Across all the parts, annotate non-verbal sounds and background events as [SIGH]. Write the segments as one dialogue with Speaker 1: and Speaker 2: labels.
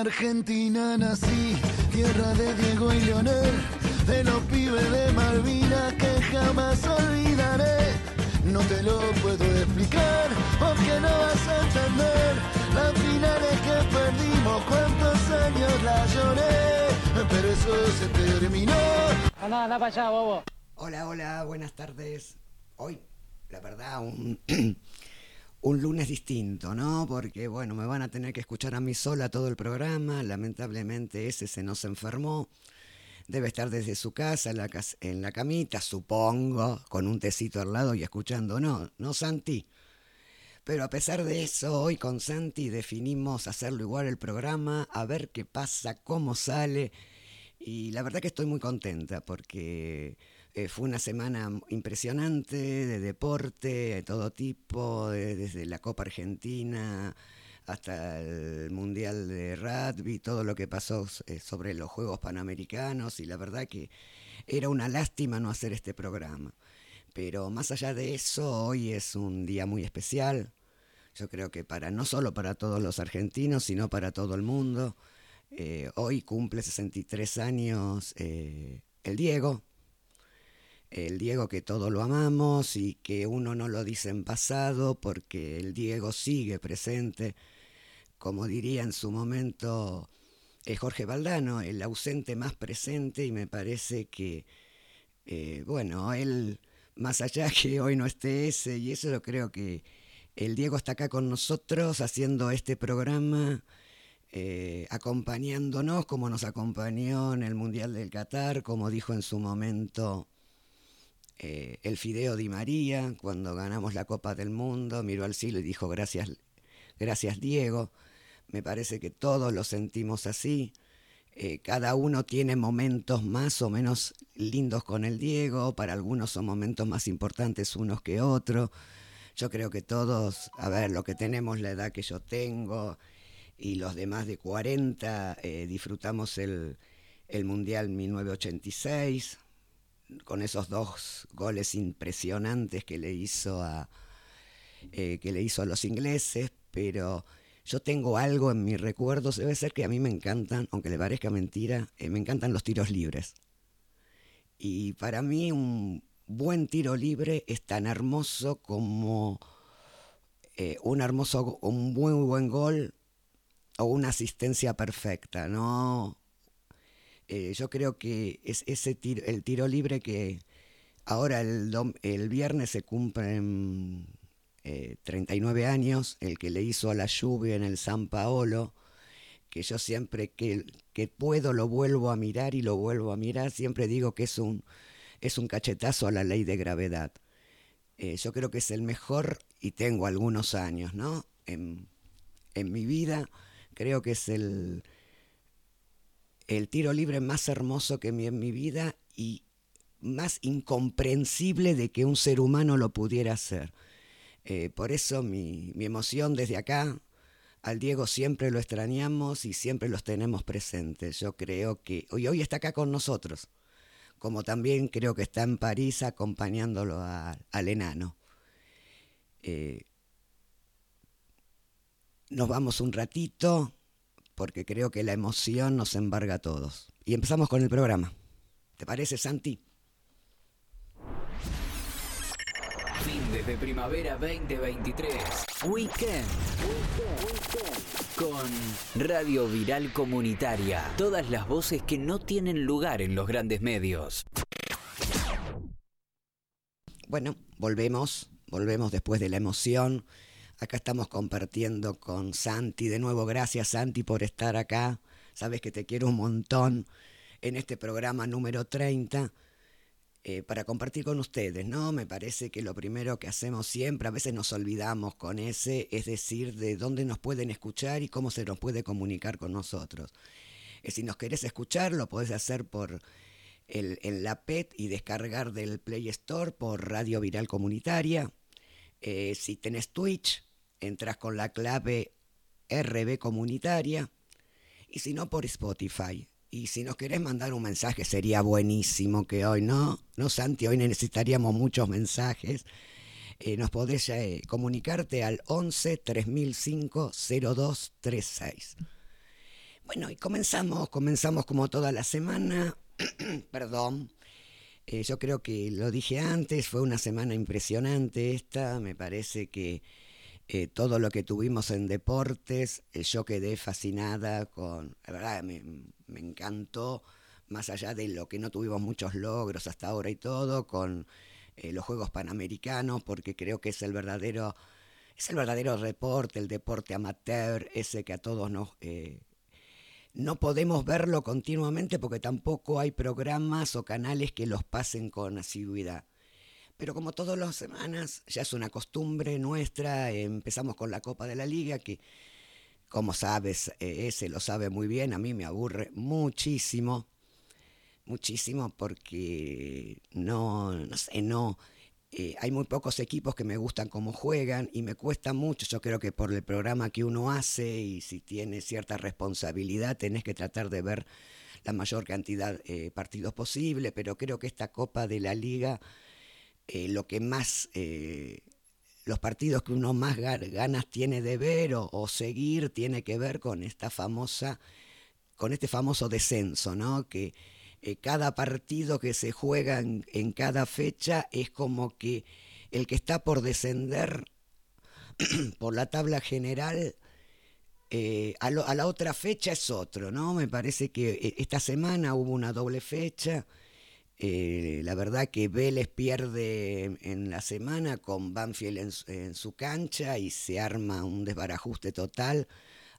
Speaker 1: Argentina nací, tierra de Diego y Leonel, de los pibes de Malvina que jamás olvidaré. No te lo puedo explicar porque no vas a entender las finales que perdimos, cuántos años la lloré, pero eso se terminó.
Speaker 2: Anda, anda para allá, bobo.
Speaker 3: Hola, hola, buenas tardes. Hoy, la verdad, un, [CLEARS THROAT] un lunes distinto, ¿no? Porque, bueno, me van a tener que escuchar a mí sola todo el programa. Lamentablemente ese se nos enfermó. Debe estar desde su casa en la, camita, supongo, con un tecito al lado y escuchando. No, no, Santi. Pero a pesar de eso, hoy con Santi definimos hacerlo igual el programa, a ver qué pasa, cómo sale. Y la verdad que estoy muy contenta porque eh, fue una semana impresionante de deporte, de todo tipo, de- desde la Copa Argentina hasta el Mundial de Rugby, todo lo que pasó eh, sobre los Juegos Panamericanos y la verdad que era una lástima no hacer este programa. Pero más allá de eso, hoy es un día muy especial. Yo creo que para no solo para todos los argentinos, sino para todo el mundo. Eh, hoy cumple 63 años el Diego, el Diego que todos lo amamos y que uno no lo dice en pasado porque el Diego sigue presente, como diría en su momento eh, Jorge Valdano, el ausente más presente y me parece que, eh, bueno, él, más allá [LAUGHS] que hoy no esté ese y eso, yo creo que el Diego está acá con nosotros haciendo este programa eh, acompañándonos como nos acompañó en el Mundial del Qatar, como dijo en su momento eh, el Fideo Di María cuando ganamos la Copa del Mundo, miró al cielo y dijo gracias, gracias Diego. Me parece que todos lo sentimos así. Eh, cada uno tiene momentos más o menos lindos con el Diego, para algunos son momentos más importantes unos que otros. Yo creo que todos, a ver, lo que tenemos la edad que yo tengo, y los demás de 40 eh, disfrutamos el, el Mundial 1986 con esos dos goles impresionantes que le hizo a eh, que le hizo a los ingleses, pero yo tengo algo en mis recuerdos, debe ser que a mí me encantan, aunque le parezca mentira, eh, me encantan los tiros libres. Y para mí un buen tiro libre es tan hermoso como eh, un hermoso, un muy buen gol o una asistencia perfecta, ¿no? Eh, yo creo que es ese tiro, el tiro libre que ahora el, el viernes se cumplen eh, 39 años, el que le hizo a la lluvia en el San Paolo, que yo siempre que, que puedo lo vuelvo a mirar y lo vuelvo a mirar, siempre digo que es un, es un cachetazo a la ley de gravedad. Eh, yo creo que es el mejor, y tengo algunos años, ¿no? En, en mi vida creo que es el, el tiro libre más hermoso que en mi vida y más incomprensible de que un ser humano lo pudiera hacer. Eh, por eso mi, mi emoción desde acá, al Diego siempre lo extrañamos y siempre los tenemos presentes. Yo creo que hoy, hoy está acá con nosotros, como también creo que está en París acompañándolo al enano. Eh, nos vamos un ratito porque creo que la emoción nos embarga a todos. Y empezamos con el programa. ¿Te parece, Santi?
Speaker 4: Fin de primavera 2023. Weekend. Con Radio Viral Comunitaria. Todas las voces que no tienen lugar en los grandes medios.
Speaker 3: Bueno, volvemos, volvemos después de la emoción. Acá estamos compartiendo con Santi. De nuevo, gracias Santi por estar acá. Sabes que te quiero un montón en este programa número 30 eh, para compartir con ustedes, ¿no? Me parece que lo primero que hacemos siempre, a veces nos olvidamos con ese, es decir, de dónde nos pueden escuchar y cómo se nos puede comunicar con nosotros. Eh, si nos querés escuchar, lo podés hacer por el, en la PET y descargar del Play Store por Radio Viral Comunitaria. Eh, si tenés Twitch, entras con la clave RB Comunitaria. Y si no, por Spotify. Y si nos querés mandar un mensaje, sería buenísimo que hoy, ¿no? No, Santi, hoy necesitaríamos muchos mensajes. Eh, nos podés eh, comunicarte al 11 3005 0236. Bueno, y comenzamos, comenzamos como toda la semana, [CLEARS THROAT] perdón. Eh, yo creo que lo dije antes, fue una semana impresionante esta, me parece que eh, todo lo que tuvimos en deportes, eh, yo quedé fascinada con, la verdad me, encantó, más allá de lo que no tuvimos muchos logros hasta ahora y todo, con los Juegos Panamericanos, porque creo que es el verdadero, es el verdadero deporte, el deporte amateur, ese que a todos nos no podemos verlo continuamente porque tampoco hay programas o canales que los pasen con asiduidad. Pero como todas las semanas, ya es una costumbre nuestra, empezamos con la Copa de la Liga, que como sabes, eh, ese lo sabe muy bien, a mí me aburre muchísimo, muchísimo porque no, no sé, no, eh, hay muy pocos equipos que me gustan cómo juegan y me cuesta mucho. Yo creo que por el programa que uno hace y si tiene cierta responsabilidad, tenés que tratar de ver la mayor cantidad de eh, partidos posible, pero creo que esta Copa de la Liga, eh, lo que más, los partidos que uno más ganas tiene de ver o, seguir, tiene que ver con esta famosa, con este famoso descenso, ¿no? Que, eh, cada partido que se juega en, cada fecha es como que el que está por descender [CLEARS THROAT] por la tabla general eh, a, la otra fecha es otro, ¿no? Me parece que eh, esta semana hubo una doble fecha. La verdad que Vélez pierde en la semana con Banfield en, su cancha y se arma un desbarajuste total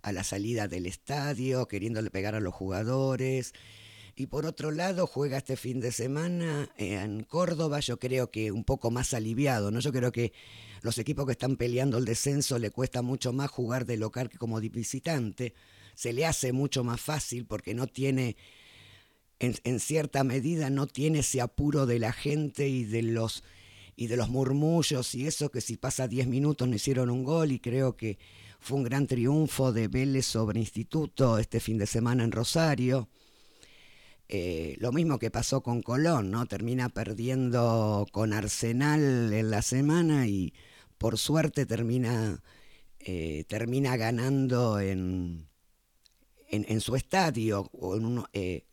Speaker 3: a la salida del estadio, queriéndole pegar a los jugadores. Y por otro lado, juega este fin de semana en Córdoba, yo creo que un poco más aliviado, ¿no? Yo creo que los equipos que están peleando el descenso le cuesta mucho más jugar de local que como visitante. Se le hace mucho más fácil porque no tiene, en, cierta medida, no tiene ese apuro de la gente y de los y de los murmullos y eso que si pasa 10 minutos no hicieron un gol y creo que fue un gran triunfo de Vélez sobre Instituto este fin de semana en Rosario. Eh, lo mismo que pasó con Colón, ¿no? Termina perdiendo con Arsenal en la semana y por suerte termina, eh, termina ganando en, en, su estadio, en 1 eh,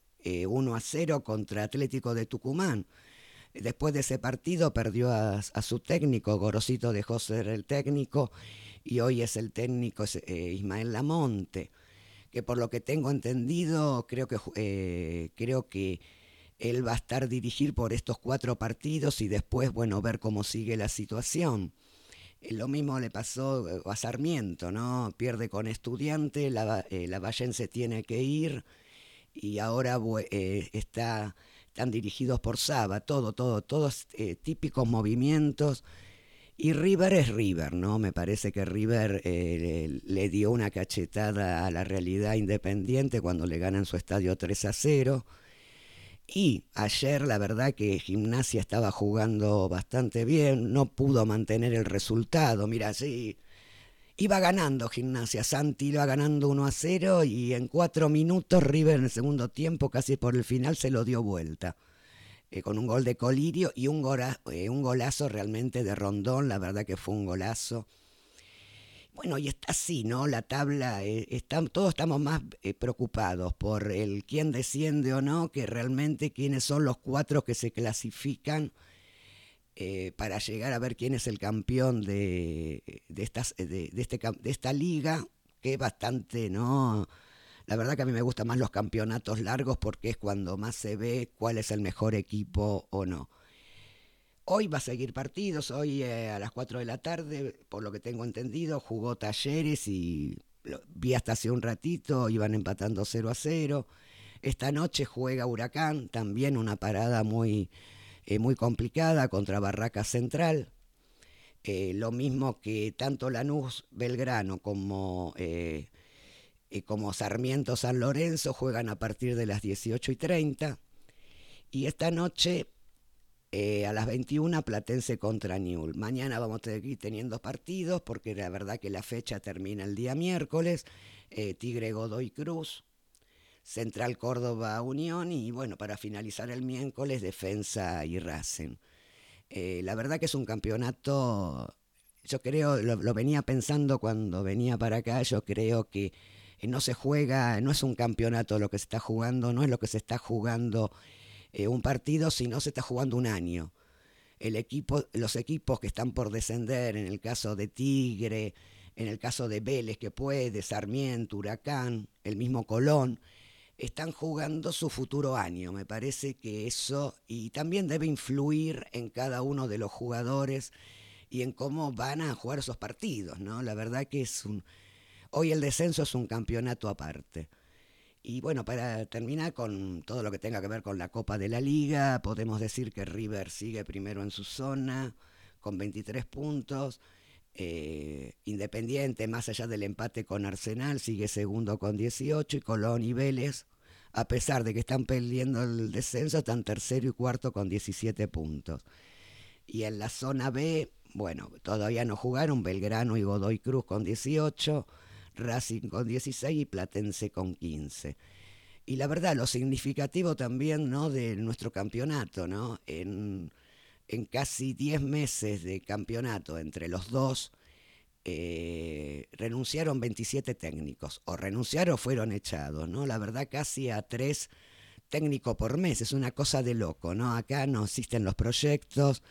Speaker 3: a 0 contra Atlético de Tucumán. Después de ese partido perdió a, su técnico, Gorosito dejó ser el técnico y hoy es el técnico Ismael Lamonte que por lo que tengo entendido, creo que, eh, creo que él va a estar dirigir por estos cuatro partidos y después, bueno, ver cómo sigue la situación. Eh, lo mismo le pasó eh, a Sarmiento, ¿no? Pierde con estudiante, la, la Vallense tiene que ir y ahora está, están dirigidos por Saba, todo, todo, todos típicos movimientos y River es River, ¿no? Me parece que River eh, le, dio una cachetada a la realidad independiente cuando le ganan su estadio 3 a 0. Y ayer la verdad que Gimnasia estaba jugando bastante bien, no pudo mantener el resultado. Mira, sí, iba ganando Gimnasia, Santi iba ganando 1 a 0 y en cuatro minutos River en el segundo tiempo, casi por el final, se lo dio vuelta. Eh, con un gol de Colirio y un, eh, un golazo realmente de Rondón, la verdad que fue un golazo. Bueno, y está así, ¿no? La tabla, eh, todos estamos más preocupados por el quién desciende o no, que realmente quiénes son los cuatro que se clasifican para llegar a ver quién es el campeón de, de, estas, de, este, de esta liga, que es bastante, ¿no? La verdad que a mí me gustan más los campeonatos largos porque es cuando más se ve cuál es el mejor equipo o no. Hoy va a seguir partidos, hoy eh, a las 4 de la tarde, por lo que tengo entendido, jugó Talleres y vi hasta hace un ratito, iban empatando 0 a 0. Esta noche juega Huracán, también una parada muy, eh, muy complicada contra Barraca Central. Eh, lo mismo que tanto Lanús Belgrano como y como Sarmiento San Lorenzo juegan a partir de las 18 y 30. Y esta noche eh, a las 21 Platense contra Newell. Mañana vamos a seguir teniendo partidos porque la verdad que la fecha termina el día miércoles. Eh, Tigre Godoy Cruz, Central Córdoba Unión y bueno, para finalizar el miércoles Defensa y Racing. Eh, la verdad que es un campeonato, yo creo, lo venía pensando cuando venía para acá, yo creo que eh, no se juega, no es un campeonato lo que se está jugando, no es lo que se está jugando eh, un partido, sino se está jugando un año. El equipo, los equipos que están por descender, en el caso de Tigre, en el caso de Vélez que puede, Sarmiento, Huracán, el mismo Colón, están jugando su futuro año. Me parece que eso, y también debe influir en cada uno de los jugadores y en cómo van a jugar esos partidos, ¿no? La verdad que es un... Hoy el descenso es un campeonato aparte. Y bueno, para terminar con todo lo que tenga que ver con la Copa de la Liga, podemos decir que River sigue primero en su zona con 23 puntos. Eh, Independiente, más allá del empate con Arsenal, sigue segundo con 18 y Colón y Vélez, a pesar de que están perdiendo el descenso, están tercero y cuarto con 17 puntos. Y en la zona B, bueno, todavía no jugaron Belgrano y Godoy Cruz con 18, Racing con 16 y Platense con 15. Y la verdad, lo significativo también ¿no? de nuestro campeonato, ¿no? En, en casi 10 meses de campeonato entre los dos, eh, renunciaron 27 técnicos, o renunciaron o fueron echados, ¿no? La verdad, casi a tres técnicos por mes, es una cosa de loco, ¿no? Acá no existen los proyectos.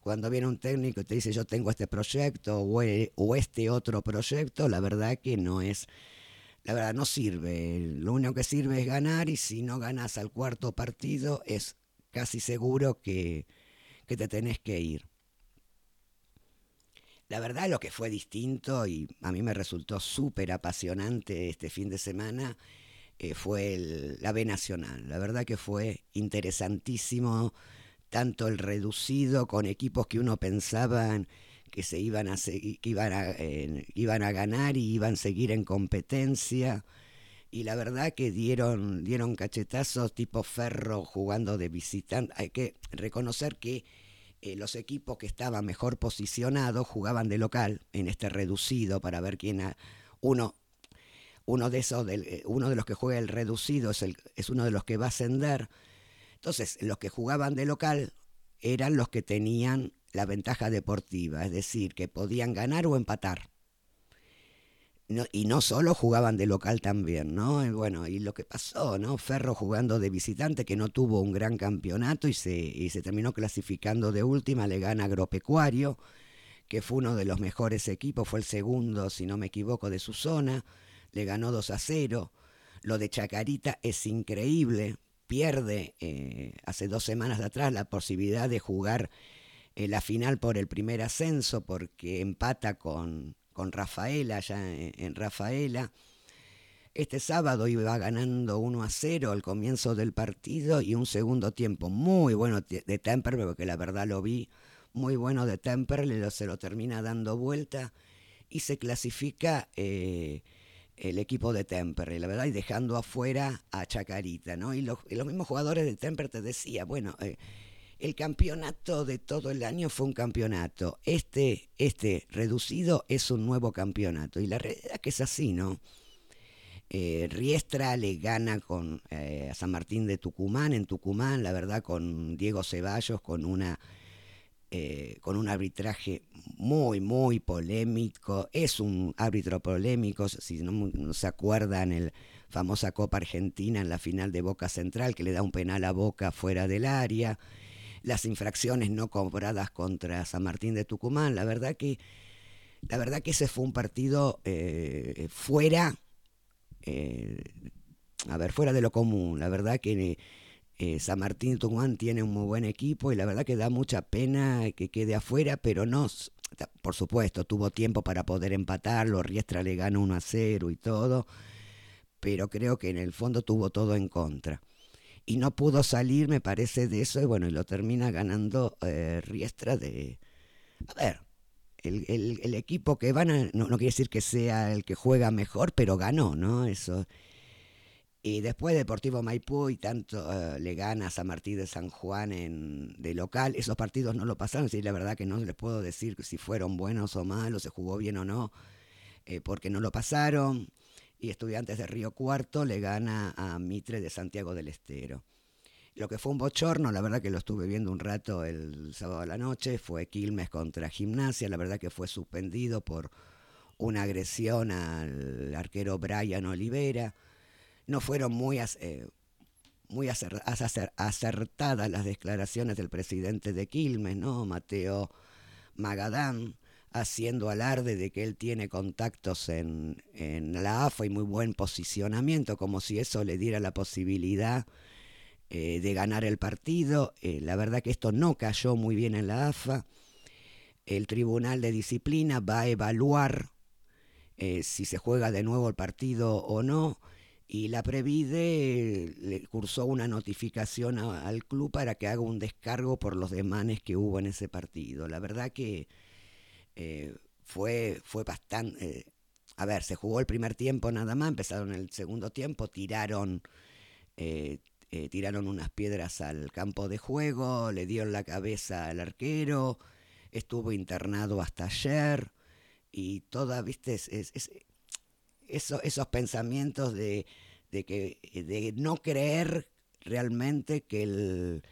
Speaker 3: Cuando viene un técnico y te dice yo tengo este proyecto o, e, o este otro proyecto, la verdad que no es, la verdad no sirve. Lo único que sirve es ganar y si no ganas al cuarto partido es casi seguro que, te tenés que ir. La verdad lo que fue distinto y a mí me resultó súper apasionante este fin de semana eh, fue el, la B Nacional. La verdad que fue interesantísimo, tanto el reducido con equipos que uno pensaba que se iban a que iban a, eh, iban a ganar y iban a seguir en competencia. Y la verdad que dieron, dieron cachetazos tipo ferro jugando de visitante. Hay que reconocer que eh, los equipos que estaban mejor posicionados jugaban de local en este reducido para ver quién uno uno de esos del, eh, uno de los que juega el reducido es, es uno de los que va a ascender. Entonces los que jugaban de local eran los que tenían la ventaja deportiva es decir que podían ganar o empatar y no solo jugaban de local también, ¿no? bueno, y lo que pasó, ¿no? Ferro jugando de visitante, que no tuvo un gran campeonato y se, y se terminó clasificando de última, le gana Agropecuario, que fue uno de los mejores equipos, fue el segundo, si no me equivoco, de su zona, le ganó 2 a 0. Lo de Chacarita es increíble, pierde eh, hace dos semanas atrás la posibilidad de jugar eh, la final por el primer ascenso porque empata con, con Rafaela, allá en, Rafaela. Este sábado iba ganando 1 a 0 al comienzo del partido y un segundo tiempo muy bueno de Temperley, porque la verdad lo vi muy bueno de Temperley, se lo termina dando vuelta y se clasifica eh, el equipo de Temperley, la verdad, y dejando afuera a Chacarita, ¿no? Y los, mismos jugadores de Temperley te decía, bueno, eh, el campeonato de todo el año fue un campeonato. Este, este reducido es un nuevo campeonato. Y la realidad que es así, ¿no? Eh, Riestra le gana con, eh, a San Martín de Tucumán, en Tucumán, la verdad, con Diego Ceballos, con una eh, con un arbitraje muy, muy polémico. Es un árbitro polémico, si no, no, se acuerdan, el famosa Copa Argentina en la final de Boca Central, que le da un penal a Boca fuera del área las infracciones no cobradas contra San Martín de Tucumán. La verdad que, la verdad que ese fue un partido eh, fuera, eh, a ver, fuera de lo común. La verdad que eh, San Martín de Tucumán tiene un muy buen equipo y la verdad que da mucha pena que quede afuera, pero no, por supuesto, tuvo tiempo para poder empatarlo, Riestra le ganó 1 a 0 y todo, pero creo que en el fondo tuvo todo en contra y no pudo salir, me parece, de eso, y bueno, y lo termina ganando eh, Riestra de... A ver, el, el, equipo que van a, no, no, quiere decir que sea el que juega mejor, pero ganó, ¿no? Eso. Y después Deportivo Maipú y tanto eh, le gana a San Martín de San Juan en, de local, esos partidos no lo pasaron, sí, la verdad que no les puedo decir si fueron buenos o malos, se jugó bien o no, eh, porque no lo pasaron y Estudiantes de Río Cuarto le gana a Mitre de Santiago del Estero. Lo que fue un bochorno, la verdad que lo estuve viendo un rato el sábado a la noche, fue Quilmes contra Gimnasia, la verdad que fue suspendido por una agresión al arquero Brian Olivera. No fueron muy, eh, muy acertadas las declaraciones del presidente de Quilmes, ¿no? Mateo Magadán, haciendo alarde de que él tiene contactos en, en la AFA y muy buen posicionamiento, como si eso le diera la posibilidad eh, de ganar el partido. Eh, la verdad que esto no cayó muy bien en la AFA. El Tribunal de Disciplina va a evaluar eh, si se juega de nuevo el partido o no. Y la Previde le cursó una notificación al club para que haga un descargo por los demanes que hubo en ese partido. La verdad que fue, fue bastante... a ver, se jugó el primer tiempo nada más, empezaron el segundo tiempo, tiraron eh, tiraron unas piedras al campo de juego, le dieron la cabeza al arquero, estuvo internado hasta ayer y toda, viste, es, esos pensamientos de, que, de no creer realmente que el,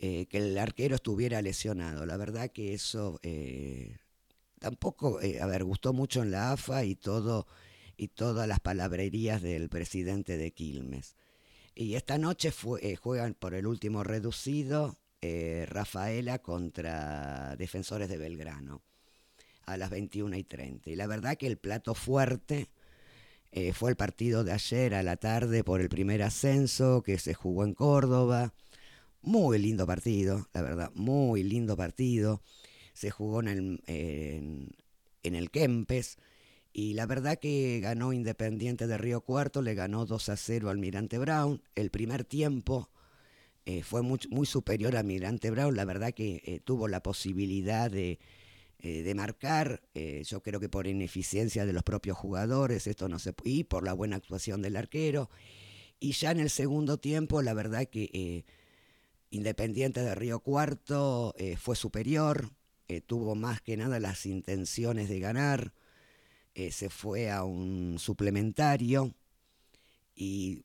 Speaker 3: eh, que el arquero estuviera lesionado. La verdad que eso eh, tampoco, a ver, gustó mucho en la AFA y todo y todas las palabrerías del presidente de Quilmes. Y esta noche eh, juegan por el último reducido eh, Rafaela contra Defensores de Belgrano a las 21 y 30. Y la verdad que el plato fuerte eh, fue el partido de ayer a la tarde por el primer ascenso que se jugó en Córdoba. Muy lindo partido, la verdad, muy lindo partido. Se jugó en el, en el Kempes. Y la verdad que ganó Independiente de Río Cuarto, le ganó 2 a 0 al Almirante Brown. El primer tiempo eh, fue muy, superior a Almirante Brown. La verdad que eh, tuvo la posibilidad de, eh, de marcar. yo creo que por ineficiencia de los propios jugadores, esto no se y por la buena actuación del arquero. Y ya en el segundo tiempo, la verdad que Independiente de Río Cuarto fue superior. tuvo más que nada las intenciones de ganar. Eh, se fue a un suplementario y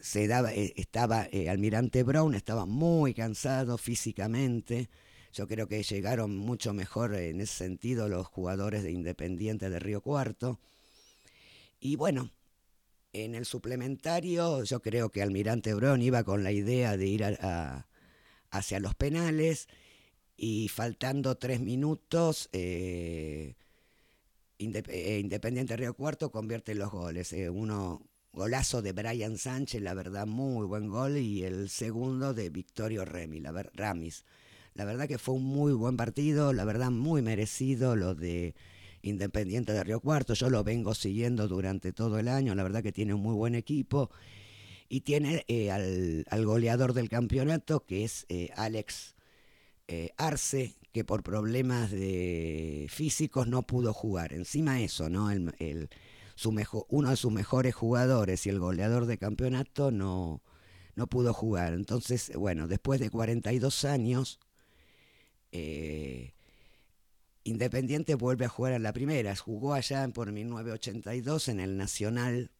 Speaker 3: se daba, eh, estaba eh, Almirante Brown, estaba muy cansado físicamente. Yo creo que llegaron mucho mejor en ese sentido los jugadores de Independiente de Río Cuarto. Y bueno, en el suplementario yo creo que Almirante Brown iba con la idea de ir hacia los penales y faltando tres minutos eh, Independiente Río Cuarto convierte los goles. Eh, uno, golazo de Brian Sánchez, la verdad, muy buen gol, y el segundo de Victorio Remy, la Ramis. La verdad que fue un muy buen partido, la verdad muy merecido lo de Independiente de Río Cuarto. Yo lo vengo siguiendo durante todo el año, la verdad que tiene un muy buen equipo. Y tiene eh, al, goleador del campeonato, que es Alex Arce, que por problemas de físicos no pudo jugar. Encima eso, ¿no? El, su mejor, uno de sus mejores jugadores y el goleador de campeonato no, no pudo jugar. Entonces, bueno, después de 42 años, eh, Independiente vuelve a jugar a la primera. Jugó allá por 1982 en el Nacional.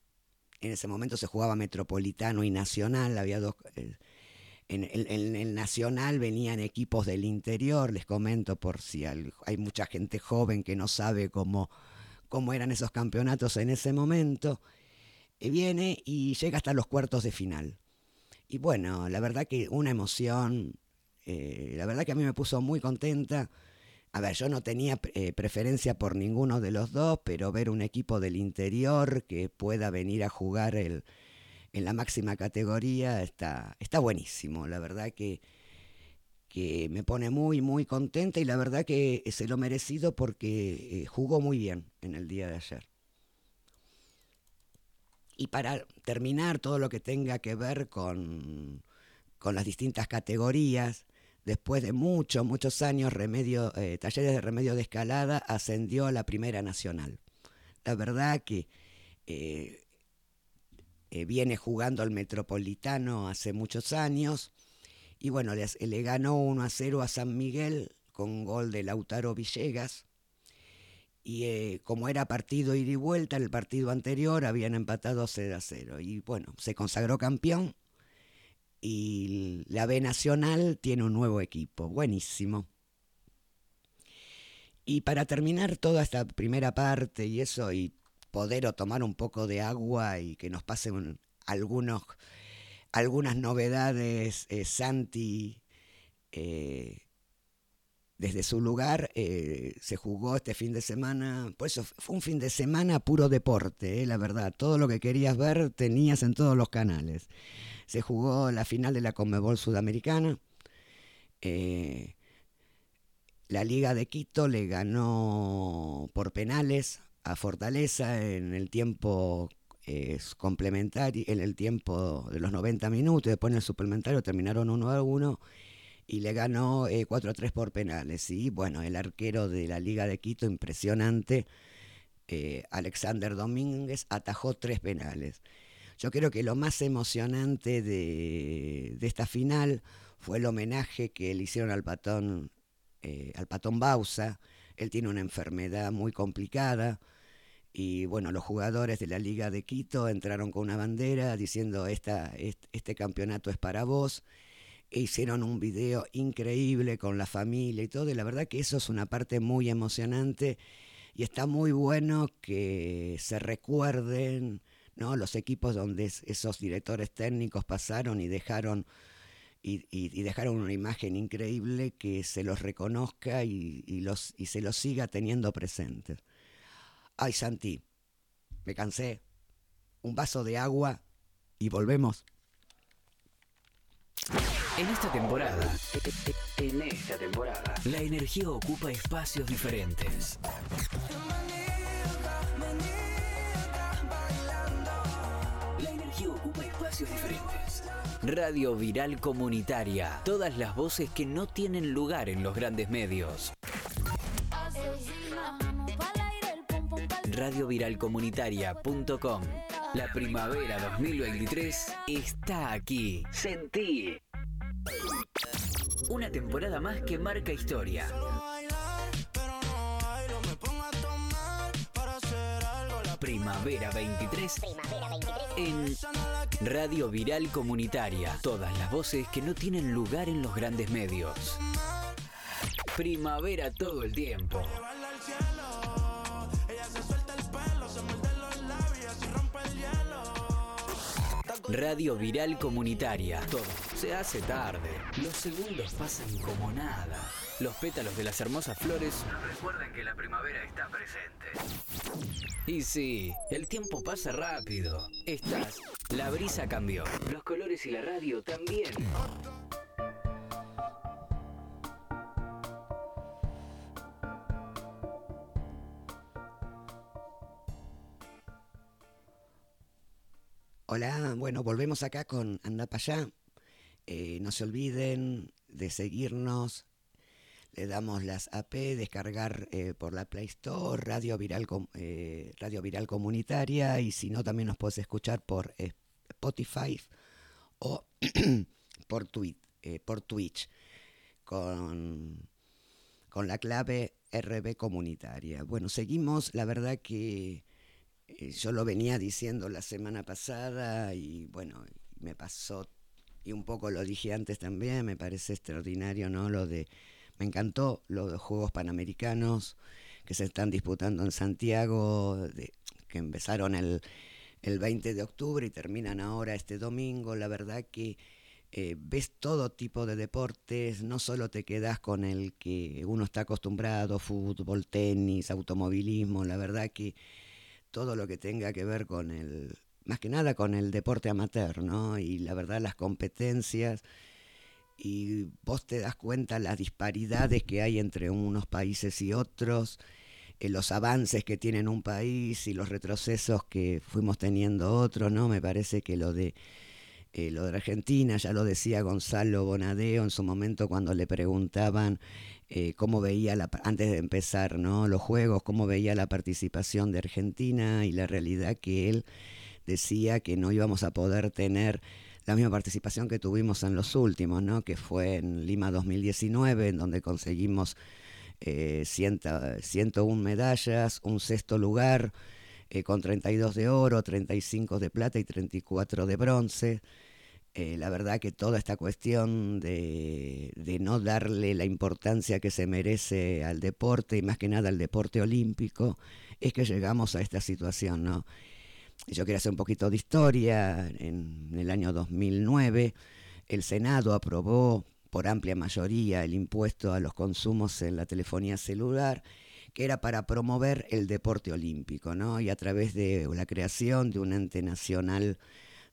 Speaker 3: En ese momento se jugaba Metropolitano y Nacional. Había dos... Eh, en, el Nacional venían equipos del interior, les comento por si hay, mucha gente joven que no sabe cómo, cómo eran esos campeonatos en ese momento. Y viene y llega hasta los cuartos de final. Y bueno, la verdad que una emoción, eh, la verdad que a mí me puso muy contenta. A ver, yo no tenía eh, preferencia por ninguno de los dos, pero ver un equipo del interior que pueda venir a jugar el, en la máxima categoría está, está buenísimo. La verdad que, que me pone muy, muy contenta y la verdad que se lo merecido porque eh, jugó muy bien en el día de ayer. Y para terminar todo lo que tenga que ver con, con las distintas categorías, después de muchos, muchos años, eh, talleres de remedio de escalada ascendió a la Primera Nacional. La verdad que eh, eh, viene jugando al Metropolitano hace muchos años. Y bueno, le, ganó 1 a 0 a San Miguel con gol de Lautaro Villegas. Y como era partido ida y vuelta, en el partido anterior habían empatado 0 a 0. Y bueno, se consagró campeón. Y la B Nacional tiene un nuevo equipo, buenísimo. Y para terminar toda esta primera parte y eso, y poder tomar un poco de agua y que nos pasen algunos, algunas novedades, eh, Santi, eh, desde su lugar, eh, se jugó este fin de semana, pues fue un fin de semana puro deporte, la verdad, todo lo que querías ver tenías en todos los canales. Se jugó la final de la Conmebol Sudamericana. La Liga de Quito le ganó por penales a Fortaleza en el tiempo complementario, en el tiempo de los 90 minutos, después en el suplementario terminaron 1 a 1 y le ganó 4 eh, a 3 por penales. Y bueno, el arquero de la Liga de Quito, impresionante, eh, Alexander Domínguez, atajó tres penales. Yo creo que lo más emocionante de, esta final fue el homenaje que le hicieron al patón eh, al patón Bausa. Él tiene una enfermedad muy complicada. Y bueno, los jugadores de la Liga de Quito entraron con una bandera diciendo Esta, este campeonato es para vos. E hicieron un video increíble con la familia y todo. Y la verdad que eso es una parte muy emocionante. Y está muy bueno que se recuerden ¿no? los equipos donde esos directores técnicos pasaron y dejaron y, dejaron una imagen increíble que se los reconozca y, los, y se los siga teniendo presentes. Ay, Santi, me cansé. Un vaso de agua y volvemos.
Speaker 4: En esta temporada, en esta temporada, la energía ocupa espacios diferentes. Espacios diferentes. Radio Viral Comunitaria. Todas las voces que no tienen lugar en los grandes medios. Radioviralcomunitaria.com La primavera 2023 está aquí. Sentí. Una temporada más que marca historia. Primavera 23. Primavera 23. En Radio Viral Comunitaria. Todas las voces que no tienen lugar en los grandes medios. Primavera todo el tiempo. Radio Viral Comunitaria. Todo se hace tarde. Los segundos pasan como nada. Los pétalos de las hermosas flores recuerden que la primavera está presente. Y sí, el tiempo pasa rápido. Estás, la brisa cambió. Los colores y la radio también.
Speaker 3: Hola, bueno, volvemos acá con Anda para allá. Eh, no se olviden de seguirnos damos las AP, descargar eh, por la Play Store, Radio Viral, eh, Radio Viral Comunitaria y si no también nos puedes escuchar por eh, Spotify o [CLEARS THROAT] por, por Twitch con, con la clave RB Comunitaria. Bueno, seguimos, la verdad que yo lo venía diciendo la semana pasada y bueno, me pasó y un poco lo dije antes también, me parece extraordinario, ¿no? Lo de me encantó los Juegos Panamericanos que se están disputando en Santiago, que empezaron el, 20 de octubre y terminan ahora este domingo. La verdad que eh, ves todo tipo de deportes, no solo te quedas con el que uno está acostumbrado, fútbol, tenis, automovilismo, la verdad que todo lo que tenga que ver con el, más que nada con el deporte amateur, ¿no? Y la verdad las competencias y vos te das cuenta las disparidades que hay entre unos países y otros, eh, los avances que tiene un país y los retrocesos que fuimos teniendo otros, ¿no? Me parece que lo de eh, lo de Argentina, ya lo decía Gonzalo Bonadeo en su momento cuando le preguntaban eh, cómo veía, la, antes de empezar ¿no? los juegos, cómo veía la participación de Argentina y la realidad que él decía que no íbamos a poder tener la misma participación que tuvimos en los últimos, ¿no? que fue en Lima 2019, en donde conseguimos eh, 101 medallas, un sexto lugar eh, con 32 de oro, 35 de plata y 34 de bronce. eh, la verdad que toda esta cuestión de, no darle la importancia que se merece al deporte y más que nada al deporte olímpico, es que llegamos a esta situación, ¿no? Yo quiero hacer un poquito de historia. En el año 2009, el Senado aprobó por amplia mayoría el impuesto a los consumos en la telefonía celular, que era para promover el deporte olímpico, ¿no? Y a través de la creación de un ente nacional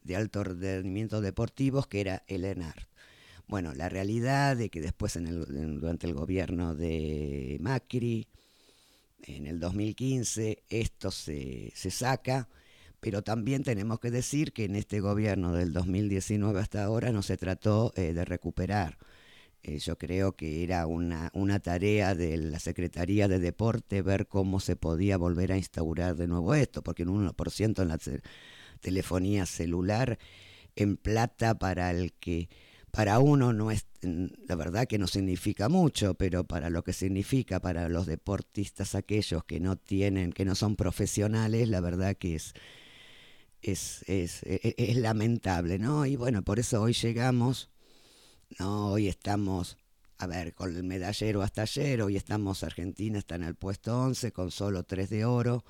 Speaker 3: de alto rendimiento deportivos, que era el ENAR. Bueno, la realidad de que después en el, durante el gobierno de Macri, en el 2015, esto se, se saca, pero también tenemos que decir que en este gobierno del 2019 hasta ahora no se trató eh, de recuperar. Eh, yo creo que era una, una tarea de la Secretaría de Deporte ver cómo se podía volver a instaurar de nuevo esto, porque un 1% en la telefonía celular en plata para el que para uno no es la verdad que no significa mucho, pero para lo que significa para los deportistas aquellos que no tienen, que no son profesionales, la verdad que es es, es, e, e, es, lamentable, ¿no? Y bueno, por eso hoy llegamos, ¿no? Hoy estamos, a ver, con el medallero hasta ayer, hoy estamos, Argentina está en el puesto 11 con solo 3 de oro,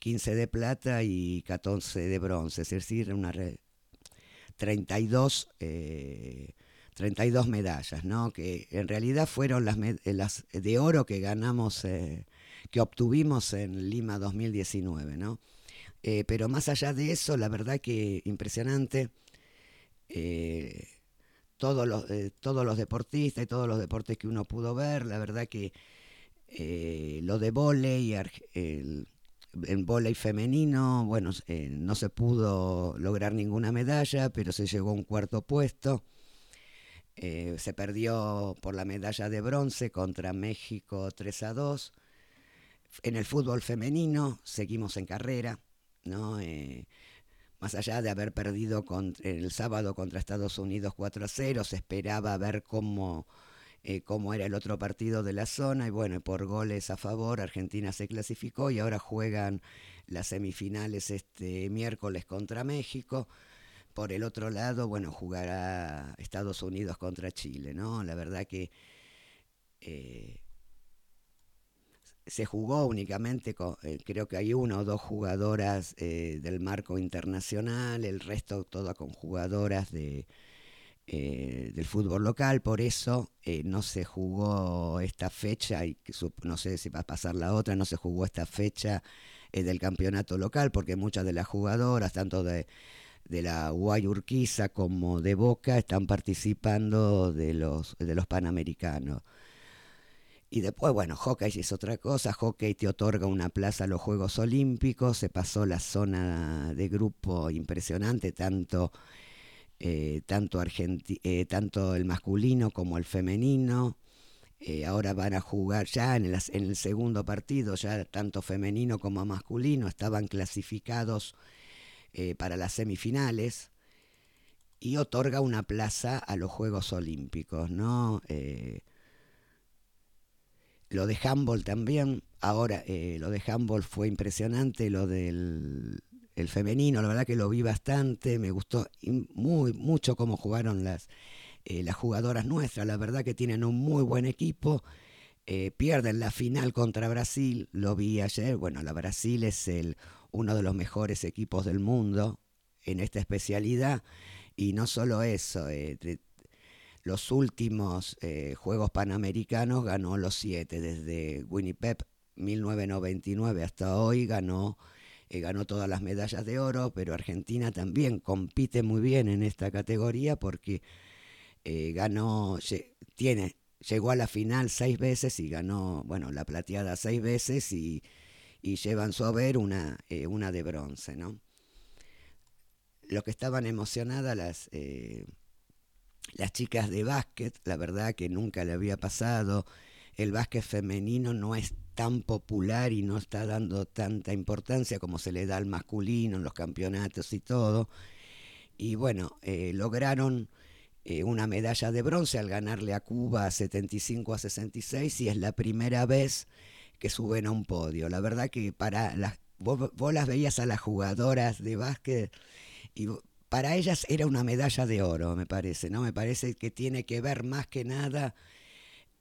Speaker 3: 15 de plata y 14 de bronce, es decir, una 32, 32 eh, medallas, ¿no? Que en realidad fueron las, las de oro que ganamos, eh, que obtuvimos en Lima 2019, ¿no? Eh, pero más allá de eso, la verdad que impresionante. todos, los, todos los deportistas y todos los deportes que uno pudo ver, la verdad que lo de volei, el, en volei femenino, bueno, eh, no se pudo lograr ninguna medalla, pero se llegó a un cuarto puesto. Eh, se perdió por la medalla de bronce contra México 3 a 2. En el fútbol femenino seguimos en carrera, ¿no? Eh, más allá de haber perdido el sábado contra Estados Unidos 4 a 0, se esperaba ver cómo eh, cómo era el otro partido de la zona y bueno, por goles a favor Argentina se clasificó y ahora juegan las semifinales este miércoles contra México. Por el otro lado, bueno, jugará Estados Unidos contra Chile, ¿no? La verdad que eh, se jugó únicamente, con, eh, creo que hay una o dos jugadoras del marco internacional, el resto todas con jugadoras de, eh, del fútbol local, por eso eh, no se jugó esta fecha, y no sé si va a pasar la otra, no se jugó esta fecha eh, del campeonato local, porque muchas de las jugadoras, tanto de, de la Guayurquiza como de Boca, están participando de los, de los Panamericanos. Y después, bueno, hockey es otra cosa, hockey te otorga una plaza a los Juegos Olímpicos, se pasó la zona de grupo impresionante, tanto eh, tanto, eh, tanto el masculino como el femenino. Eh, ahora van a jugar ya en el, en el, segundo partido, ya tanto femenino como masculino estaban clasificados para las semifinales y otorga una plaza a los Juegos Olímpicos, ¿no? Lo de handball también, ahora lo de handball fue impresionante, lo del el femenino, la verdad que lo vi bastante, me gustó muy mucho cómo jugaron las, eh, las jugadoras nuestras, la verdad que tienen un muy buen equipo, eh, pierden la final contra Brasil, lo vi ayer, bueno, la Brasil es el, uno de los mejores equipos del mundo en esta especialidad, y no solo eso, eh, los últimos Juegos Panamericanos ganó los siete, desde Winnipeg 1999 hasta hoy ganó eh, ganó todas las medallas de oro, pero Argentina también compite muy bien en esta categoría porque eh, ganó, tiene, llegó a la final seis veces y ganó, bueno, la plateada seis veces y, y llevan su haber una, eh, una de bronce, ¿no? Lo que estaban emocionadas las, las chicas de básquet, la verdad que nunca le había pasado, el básquet femenino no es tan popular y no está dando tanta importancia como se le da al masculino en los campeonatos y todo. Y bueno, eh, lograron eh, una medalla de bronce al ganarle a Cuba 75 a 66 y es la primera vez que suben a un podio. La verdad que para las, vos, las veías a las jugadoras de básquet y para ellas era una medalla de oro, me parece, ¿no? Me parece que tiene que ver más que nada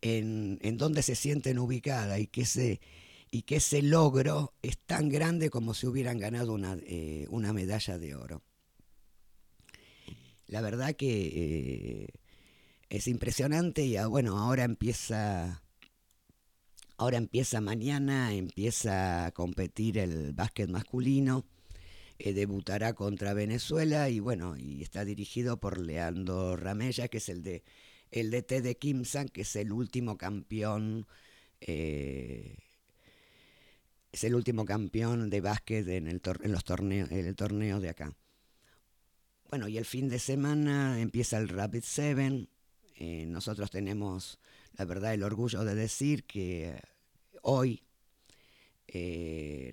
Speaker 3: en, en dónde se sienten ubicadas y que ese, y que ese logro es tan grande como si hubieran ganado una, eh, una medalla de oro. La verdad que eh, es impresionante y ah, bueno, ahora empieza ahora empieza mañana, empieza a competir el básquet masculino eh, debutará contra Venezuela y bueno, y está dirigido por Leandro Ramella, que es el de el DT de Kimsan, que es el último campeón, eh, es el último campeón de básquet en, el en los torneos, en el torneo de acá. Bueno, y el fin de semana empieza el Rapid Seven. Eh, nosotros tenemos, la verdad, el orgullo de decir que hoy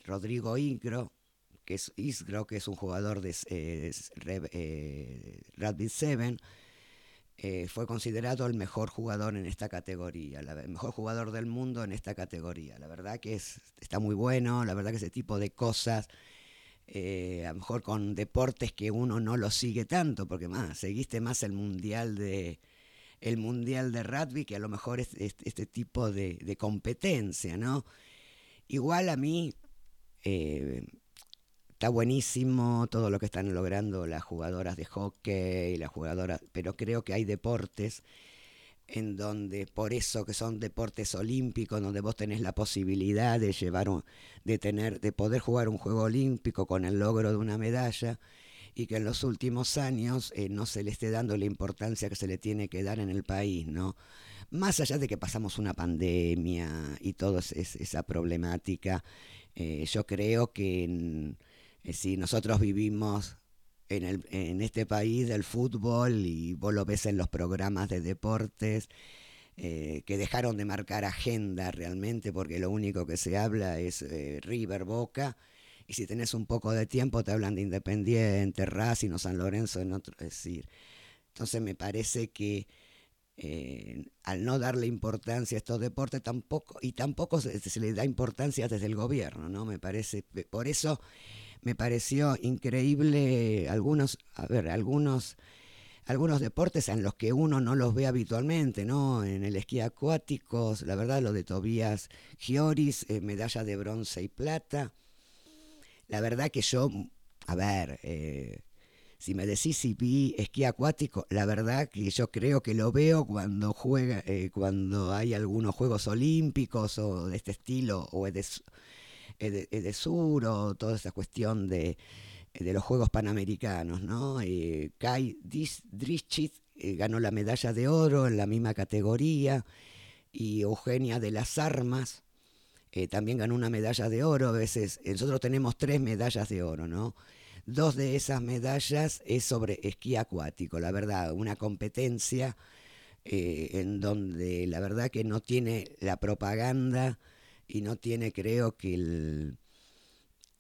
Speaker 3: Rodrigo Ingro, que es Isgro, que es un jugador de eh, eh, Rugby 7, eh, fue considerado el mejor jugador en esta categoría, el mejor jugador del mundo en esta categoría. La verdad que es, está muy bueno, la verdad que ese tipo de cosas, a lo mejor con deportes que uno no lo sigue tanto, porque más, seguiste más el mundial de el mundial de rugby que a lo mejor es, este tipo de, competencia, ¿no? Igual a mí está buenísimo todo lo que están logrando las jugadoras de hockey, las jugadoras, pero creo que hay deportes en donde por eso que son deportes olímpicos, donde vos tenés la posibilidad de llevar de tener, de poder jugar un juego olímpico con el logro de una medalla, y que en los últimos años eh, no se le esté dando la importancia que se le tiene que dar en el país, ¿no? Más allá de que pasamos una pandemia y toda esa problemática, eh, yo creo que eh, si nosotros vivimos en, el, en este país del fútbol y vos lo ves en los programas de deportes, eh, que dejaron de marcar agenda realmente porque lo único que se habla es eh, River Boca y si tenés un poco de tiempo te hablan de Independiente, Racing o San Lorenzo, en otro, es decir, entonces me parece que al no darle importancia a estos deportes tampoco y tampoco se, se, le da importancia desde el gobierno, ¿no? Me parece por eso me pareció increíble algunos, a ver, algunos, algunos deportes en los que uno no los ve habitualmente, ¿no? En el esquí acuático, la verdad, lo de Tobías Gioris, eh, medalla de bronce y plata. La verdad que yo, a ver, eh, si me decís si vi esquí acuático, la verdad que yo creo que lo veo cuando juega, eh, cuando hay algunos Juegos Olímpicos o de este estilo, o de, Edesur o toda esa cuestión de, de los Juegos Panamericanos, ¿no? Eh, Kai Drischit eh, ganó la medalla de oro en la misma categoría y Eugenia de las Armas eh, también ganó una medalla de oro. A veces nosotros tenemos tres medallas de oro, ¿no? Dos de esas medallas es sobre esquí acuático, la verdad, una competencia en donde la verdad que no tiene la propaganda y no tiene, creo que el,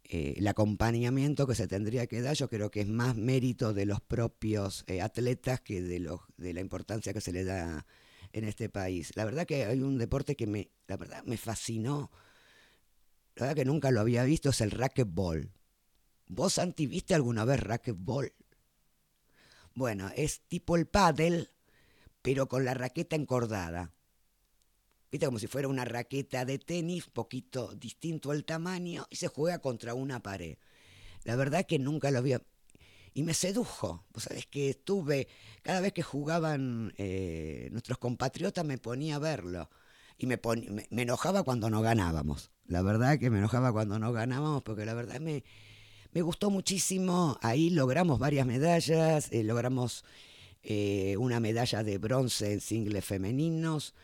Speaker 3: eh, el acompañamiento que se tendría que dar, yo creo que es más mérito de los propios eh, atletas que de, los, de la importancia que se le da en este país. La verdad que hay un deporte que me, la verdad, me fascinó. La verdad que nunca lo había visto, es el racquetball. ¿Vos, Santi, viste alguna vez racquetball? Bueno, es tipo el paddle, pero con la raqueta encordada. ¿Viste? Como si fuera una raqueta de tenis, poquito distinto al tamaño, y se juega contra una pared. La verdad que nunca lo había... Y me sedujo, vos sabés que estuve, cada vez que jugaban eh, nuestros compatriotas me ponía a verlo. Y me, me, enojaba cuando no ganábamos. La verdad que me enojaba cuando no ganábamos, porque la verdad me, me gustó muchísimo. Ahí logramos varias medallas, eh, logramos eh, una medalla de bronce en singles femeninos,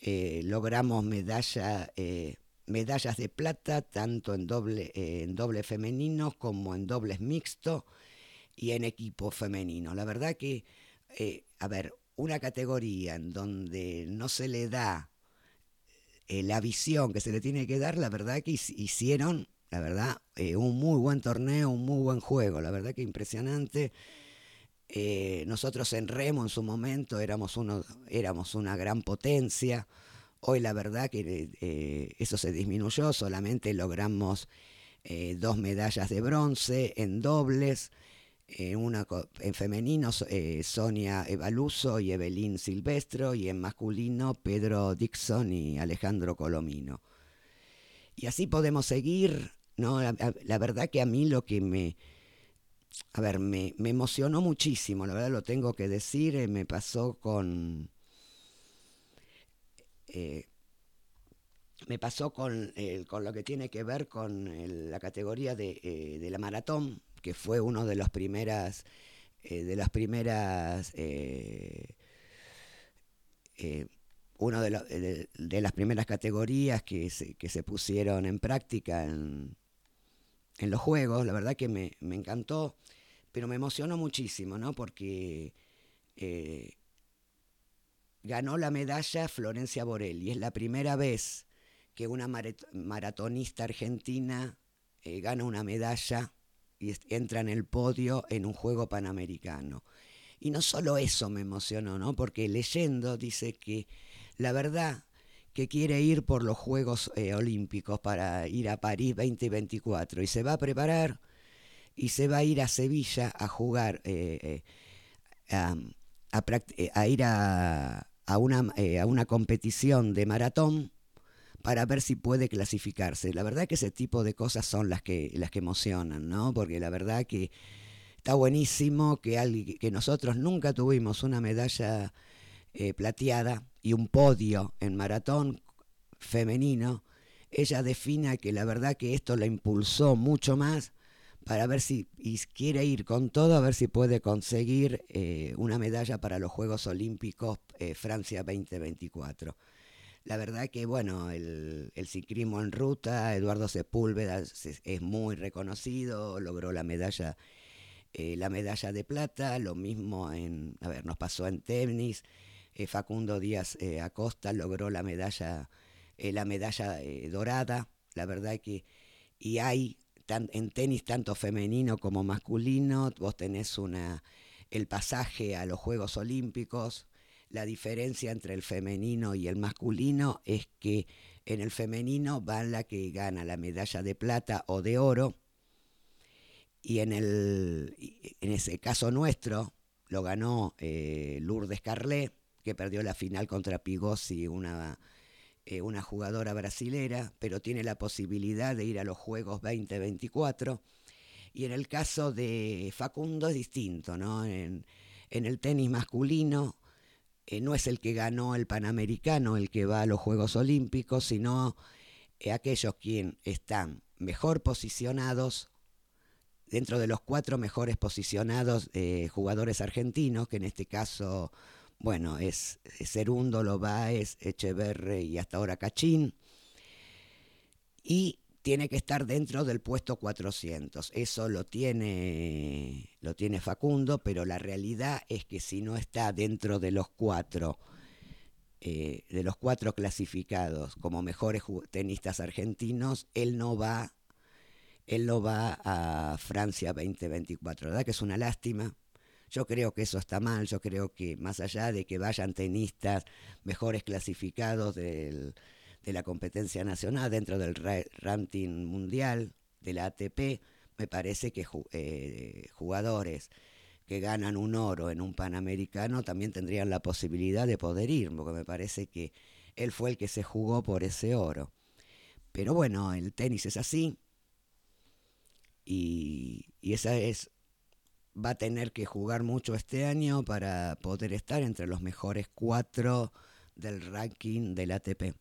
Speaker 3: eh, logramos medalla, eh, medallas de plata tanto en doble, eh, en doble femenino como en dobles mixto y en equipo femenino. La verdad que, a ver, una categoría en donde no se le da la visión que se le tiene que dar, la verdad que hicieron, la verdad, un muy buen torneo, un muy buen juego, la verdad que impresionante. Eh, nosotros en Remo en su momento éramos, uno, éramos una gran potencia. Hoy la verdad que eh, eso se disminuyó, solamente logramos eh, dos medallas de bronce en dobles. Una, en femenino, Sonia Evaluso y Evelyn Silvestro, y en masculino, Pedro Dixon y Alejandro Colomino. Y así podemos seguir, ¿no? La, verdad que a mí lo que me, a ver, me, emocionó muchísimo, la verdad lo tengo que decir, eh, me pasó con... Eh, me pasó con, con, lo que tiene que ver con la categoría de, de, la maratón, que fue uno de los primeras, eh, de las primeras, eh, eh, uno de, de, las primeras categorías que se, que se pusieron en práctica en, en, los juegos. La verdad que me, me, encantó, pero me emocionó muchísimo, ¿no? Porque ganó la medalla Florencia Borelli. Es la primera vez que una maratonista argentina gana una medalla y entra en el podio en un juego panamericano. Y no solo eso me emocionó, ¿no? Porque leyendo dice que la verdad que quiere ir por los Juegos eh, Olímpicos para ir a París 2024 y se va a preparar y se va a ir a Sevilla a jugar, eh, eh, a, ir a, una, a una competición de maratón para ver si puede clasificarse. La verdad que ese tipo de cosas son las que, las que emocionan, ¿no? Porque la verdad que está buenísimo que, que nosotros nunca tuvimos una medalla eh, plateada y un podio en maratón femenino. Ella defina que la verdad que esto la impulsó mucho más para ver si quiere ir con todo, a ver si puede conseguir eh, una medalla para los Juegos Olímpicos eh, Francia 2024. La verdad que, bueno, el, ciclismo en ruta, Eduardo Sepúlveda es, muy reconocido, logró la medalla, la medalla de plata, lo mismo en, a ver, nos pasó en tenis, eh, Facundo Díaz eh, Acosta logró la medalla, la medalla dorada, la verdad que, y hay en tenis tanto femenino como masculino, vos tenés una, el pasaje a los Juegos Olímpicos, la diferencia entre el femenino y el masculino es que en el femenino va la que gana la medalla de plata o de oro. Y en, el, en ese caso nuestro lo ganó eh, Lourdes Carlet, que perdió la final contra Pigossi, una, eh, una jugadora brasilera, pero tiene la posibilidad de ir a los Juegos 2024. Y en el caso de Facundo es distinto, ¿no? En, en el tenis masculino eh, no es el que ganó el Panamericano el que va a los Juegos Olímpicos, sino eh, aquellos quienes están mejor posicionados dentro de los cuatro mejores posicionados jugadores argentinos, que en este caso, bueno, es, Cerundo, Lobaez, Echeverre y hasta ahora Cachín. Y tiene que estar dentro del puesto 400. Eso lo tiene, lo tiene Facundo, pero la realidad es que si no está dentro de los cuatro, eh, de los cuatro clasificados como mejores tenistas argentinos, él no va, él no va a Francia 2024. La verdad que es una lástima. Yo creo que eso está mal, yo creo que más allá de que vayan tenistas mejores clasificados de la competencia nacional, dentro del ranking mundial de la ATP, me parece que eh, jugadores que ganan un oro en un Panamericano también tendrían la posibilidad de poder ir, porque me parece que él fue el que se jugó por ese oro. Pero bueno, el tenis es así y esa es va a tener que jugar mucho este año para poder estar entre los mejores cuatro del ranking del ATP.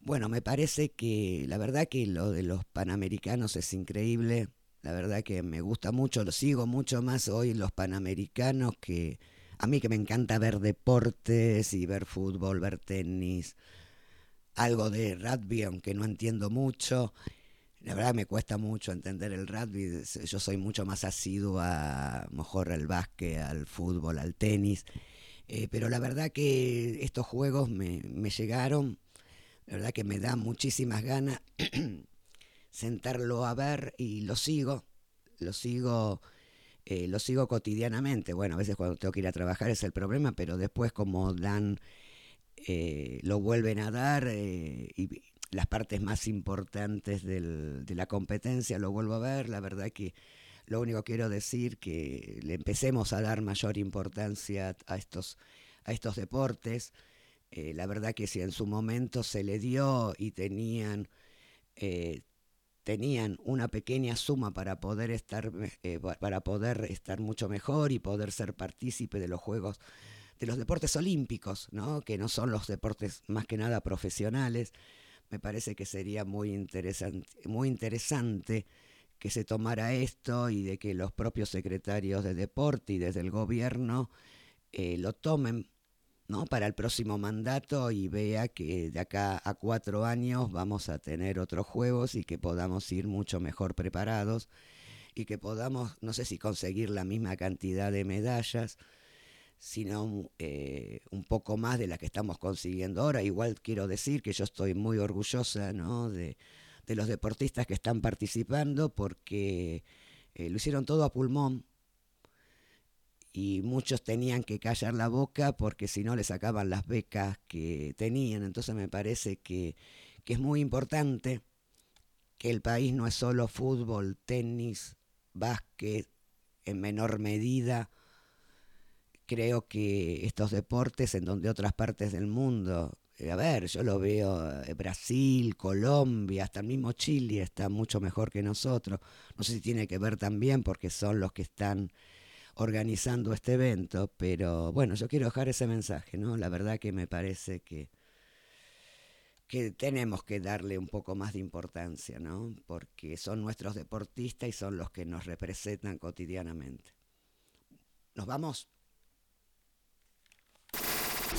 Speaker 3: Bueno, me parece que la verdad que lo de los panamericanos es increíble. La verdad que me gusta mucho, lo sigo mucho más hoy los panamericanos que a mí que me encanta ver deportes y ver fútbol, ver tenis, algo de rugby, aunque no entiendo mucho. La verdad me cuesta mucho entender el rugby, yo soy mucho más asiduo a, mejor al básquet, al fútbol, al tenis. Eh, pero la verdad que estos juegos me, me llegaron la verdad que me da muchísimas ganas [CLEARS THROAT] sentarlo a ver y lo sigo, lo sigo, eh, lo sigo cotidianamente. Bueno, a veces cuando tengo que ir a trabajar es el problema, pero después como dan, eh, lo vuelven a dar y las partes más importantes de la competencia lo vuelvo a ver, la verdad que lo único que quiero decir que le empecemos a dar mayor importancia a estos, a estos deportes. Eh, la verdad que si en su momento se le dio y tenían, eh, tenían una pequeña suma para poder estar eh, para poder estar mucho mejor y poder ser partícipe de los juegos de los deportes olímpicos, ¿no? que no son los deportes más que nada profesionales, me parece que sería muy interesante, muy interesante que se tomara esto y de que los propios secretarios de deporte y desde el gobierno eh, lo tomen ¿no? para el próximo mandato y vea que de acá a cuatro años vamos a tener otros juegos y que podamos ir mucho mejor preparados y que podamos, no sé si conseguir la misma cantidad de medallas, sino eh, un poco más de la que estamos consiguiendo ahora. Igual quiero decir que yo estoy muy orgullosa ¿no? de, de los deportistas que están participando porque eh, lo hicieron todo a pulmón y muchos tenían que callar la boca porque si no les sacaban las becas que tenían. Entonces me parece que, que es muy importante que el país no es solo fútbol, tenis, básquet, en menor medida. Creo que estos deportes en donde otras partes del mundo eh, a ver, yo lo veo, eh, Brasil, Colombia, hasta el mismo Chile está mucho mejor que nosotros. No sé si tiene que ver también porque son los que están organizando este evento, pero bueno, yo quiero dejar ese mensaje, ¿no? La verdad que me parece que, que tenemos que darle un poco más de importancia, ¿no? Porque son nuestros deportistas y son los que nos representan cotidianamente. ¿Nos vamos?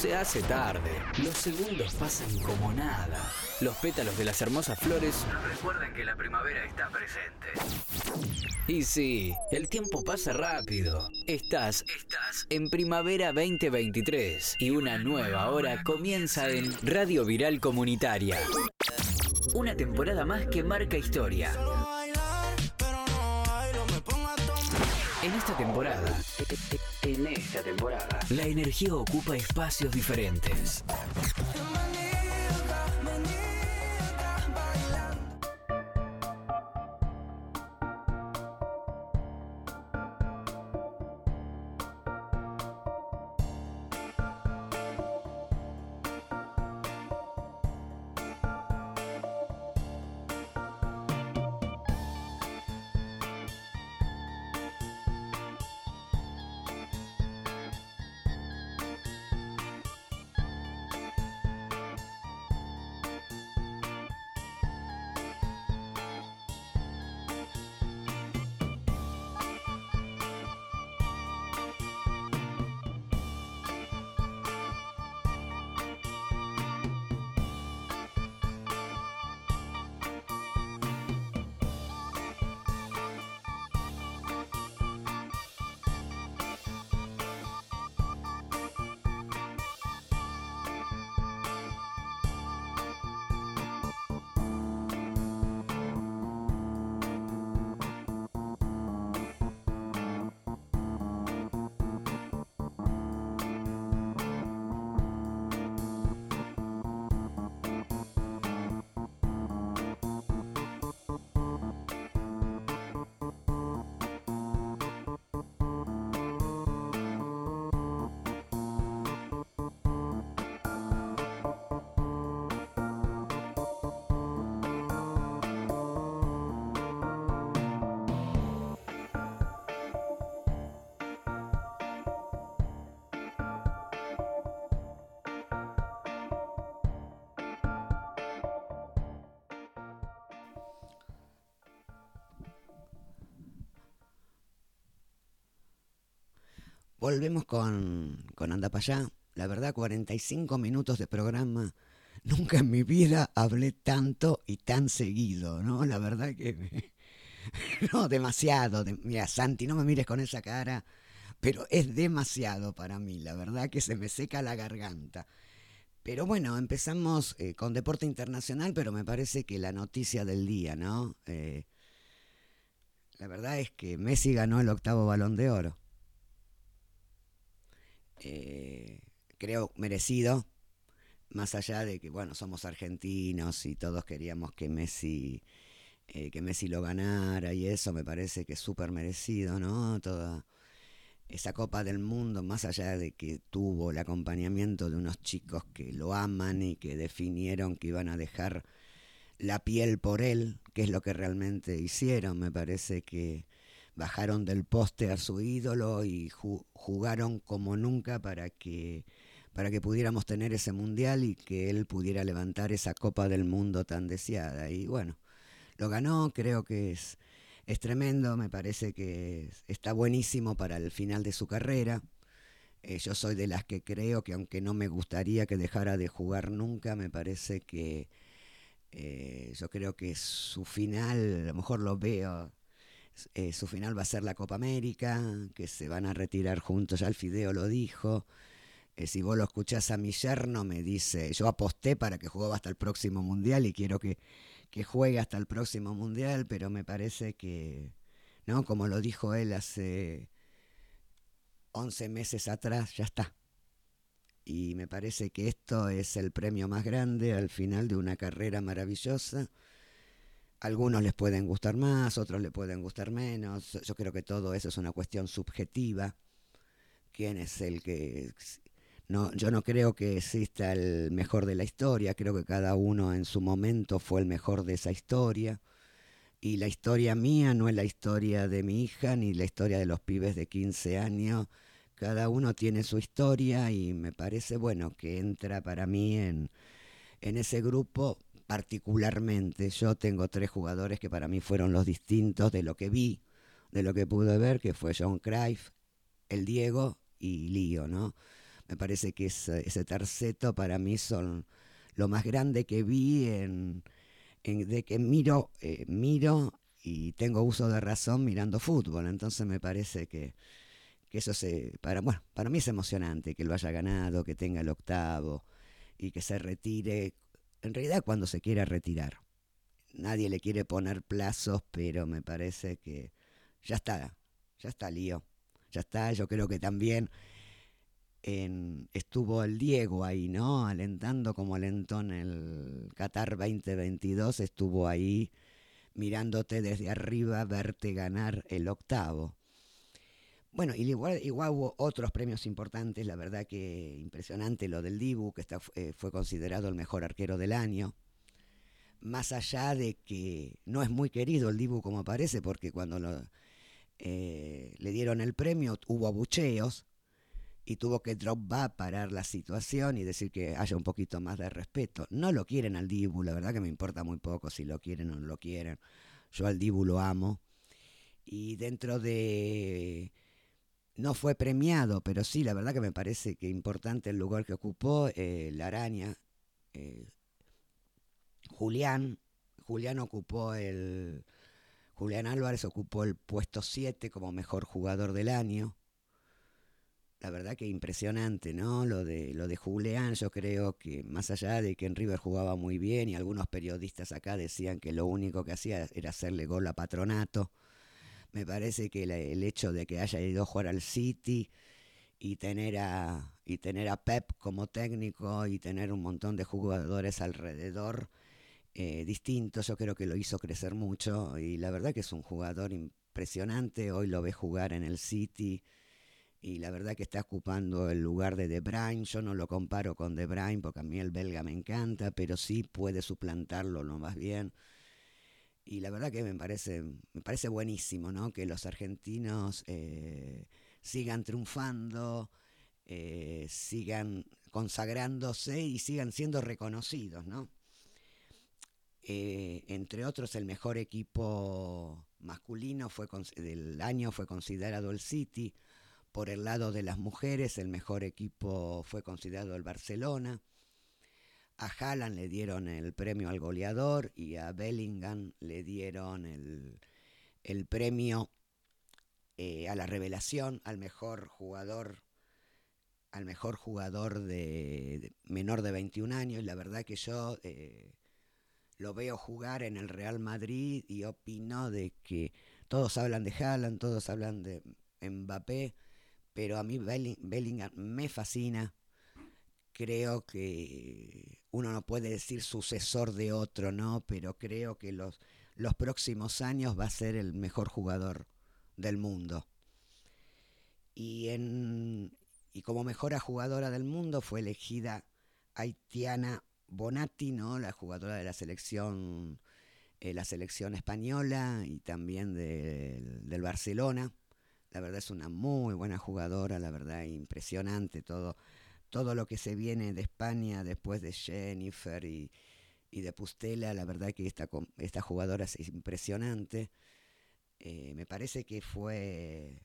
Speaker 4: Se hace tarde. Los segundos pasan como nada. Los pétalos de las hermosas flores recuerdan que la primavera está presente. Y sí, el tiempo pasa rápido. Estás, estás en Primavera 2023 y una nueva hora comienza en Radio Viral Comunitaria. Una temporada más que marca historia. En esta temporada, en esta temporada, la energía ocupa espacios diferentes.
Speaker 3: Volvemos con, con Anda para allá. La verdad, 45 minutos de programa. Nunca en mi vida hablé tanto y tan seguido, ¿no? La verdad que... [LAUGHS] no, demasiado. mira, Santi, no me mires con esa cara, pero es demasiado para mí. La verdad que se me seca la garganta. Pero bueno, empezamos eh, con deporte internacional, pero me parece que la noticia del día, ¿no? Eh, la verdad es que Messi ganó el octavo balón de oro. Eh, creo merecido, más allá de que, bueno, somos argentinos y todos queríamos que Messi eh, que Messi lo ganara y eso me parece que es súper merecido, ¿no? Toda esa Copa del Mundo, más allá de que tuvo el acompañamiento de unos chicos que lo aman y que definieron que iban a dejar la piel por él, que es lo que realmente hicieron, me parece que bajaron del poste a su ídolo y jugaron como nunca para que para que pudiéramos tener ese mundial y que él pudiera levantar esa Copa del Mundo tan deseada. Y bueno, lo ganó, creo que es, es tremendo, me parece que está buenísimo para el final de su carrera. Eh, yo soy de las que creo que aunque no me gustaría que dejara de jugar nunca, me parece que eh, yo creo que su final, a lo mejor lo veo, eh, su final va a ser la Copa América, que se van a retirar juntos, ya el Fideo lo dijo. Eh, si vos lo escuchás a mi yerno, me dice, yo aposté para que juegue hasta el próximo mundial y quiero que, que juegue hasta el próximo mundial, pero me parece que, ¿no? Como lo dijo él hace 11 meses atrás, ya está. Y me parece que esto es el premio más grande al final de una carrera maravillosa. Algunos les pueden gustar más, otros les pueden gustar menos. Yo creo que todo eso es una cuestión subjetiva. ¿Quién es el que no, yo no creo que exista el mejor de la historia, creo que cada uno en su momento fue el mejor de esa historia. Y la historia mía no es la historia de mi hija ni la historia de los pibes de 15 años. Cada uno tiene su historia y me parece bueno que entra para mí en, en ese grupo particularmente. Yo tengo tres jugadores que para mí fueron los distintos de lo que vi, de lo que pude ver, que fue John Cruyff, el Diego y Lío, ¿no? Me parece que ese, ese terceto para mí son lo más grande que vi en, de que miro, eh, miro y tengo uso de razón mirando fútbol. Entonces me parece que, eso se, para, bueno, para mí es emocionante que lo haya ganado, que tenga el octavo y que se retire, en realidad cuando se quiera retirar. Nadie le quiere poner plazos, pero me parece que ya está, ya está lío, ya está, yo creo que también estuvo el Diego ahí, ¿no? Alentando como alentó en el Qatar 2022, estuvo ahí mirándote desde arriba, verte ganar el octavo. Bueno, y igual, igual hubo otros premios importantes, la verdad que impresionante lo del Dibu, que está, eh, fue considerado el mejor arquero del año. Más allá de que no es muy querido el Dibu como parece, porque cuando eh, le dieron el premio hubo abucheos, y tuvo que drop va parar la situación y decir que haya un poquito más de respeto. No lo quieren al Dibu, la verdad que me importa muy poco si lo quieren o no lo quieren. Yo al Dibu lo amo. Y dentro de... No fue premiado, pero sí, la verdad que me parece que importante el lugar que ocupó eh, la araña. Eh, Julián, Julián ocupó el... Julián Álvarez ocupó el puesto 7 como mejor jugador del año la verdad que impresionante, ¿no? Lo de, lo de Julián, yo creo que más allá de que en River jugaba muy bien y algunos periodistas acá decían que lo único que hacía era hacerle gol a Patronato, me parece que el hecho de que haya ido a jugar al City y tener a, y tener a Pep como técnico y tener un montón de jugadores alrededor eh, distintos, yo creo que lo hizo crecer mucho y la verdad que es un jugador impresionante, hoy lo ve jugar en el City y la verdad que está ocupando el lugar de De Bruyne. Yo no lo comparo con De Bruyne porque a mí el belga me encanta, pero sí puede suplantarlo lo más bien. Y la verdad que me parece, me parece buenísimo, ¿no? Que los argentinos eh, sigan triunfando, eh, sigan consagrándose y sigan siendo reconocidos, ¿no? Eh, entre otros, el mejor equipo masculino fue del año fue considerado el City por el lado de las mujeres, el mejor equipo fue considerado el Barcelona. A Haaland le dieron el premio al goleador y a Bellingham le dieron el, premio eh, a la revelación, al mejor jugador, al mejor jugador de, menor de 21 años. Y la verdad que yo eh, lo veo jugar en el Real Madrid y opino de que todos hablan de Haaland, todos hablan de Mbappé pero a mí Bellingham me fascina. Creo que uno no puede decir sucesor de otro, ¿no? Pero creo que los, los próximos años va a ser el mejor jugador del mundo. Y, en, y como mejor jugadora del mundo fue elegida Haitiana Bonatti, ¿no? la jugadora de la selección, eh, la selección española y también del Barcelona. La verdad es una muy buena jugadora, la verdad impresionante todo, todo lo que se viene de España después de Jennifer y, y de Pustela, la verdad que esta, jugadora es impresionante. Eh, me parece que fue,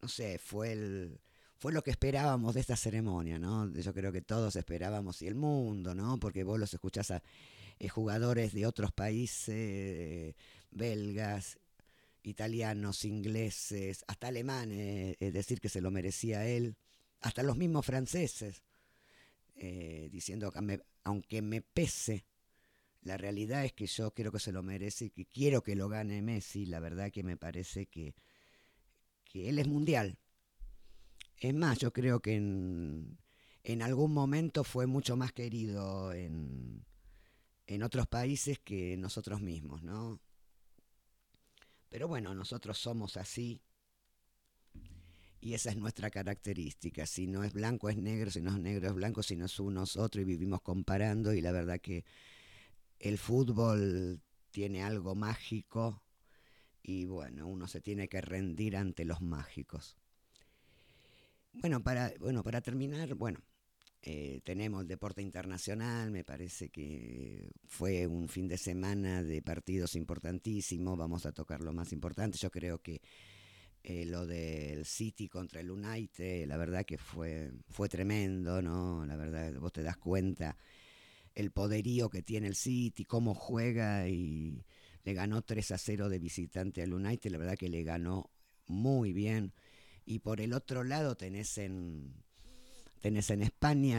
Speaker 3: no sé, fue lo que esperábamos de esta ceremonia, ¿no? Yo creo que todos esperábamos y el mundo, ¿no? Porque vos los escuchás a eh, jugadores de otros países, belgas, italianos, ingleses, hasta alemanes, decir que se lo merecía él, hasta los mismos franceses, diciendo que aunque me pese la realidad es que yo creo que se lo merece y que quiero que lo gane Messi. La verdad que me parece que, que él es mundial. Es más, yo creo que en, en algún momento fue mucho más querido en, en otros países que nosotros mismos, ¿no? Pero bueno, nosotros somos así y esa es nuestra característica. Si no es blanco es negro, si no es negro es blanco, si no es uno es otro y vivimos comparando y la verdad que el fútbol tiene algo mágico y bueno, uno se tiene que rendir ante los mágicos. Bueno, para, bueno, para terminar, bueno, eh, tenemos el deporte internacional, me parece que fue un fin de semana de partidos importantísimos, vamos a tocar lo más importante, yo creo que eh, lo del City contra el United, la verdad que fue, fue tremendo, ¿no? La verdad, vos te das cuenta el poderío que tiene el City, cómo juega y le ganó 3 a 0 de visitante al United, la verdad que le ganó muy bien. Y por el otro lado tenés en, tenés en España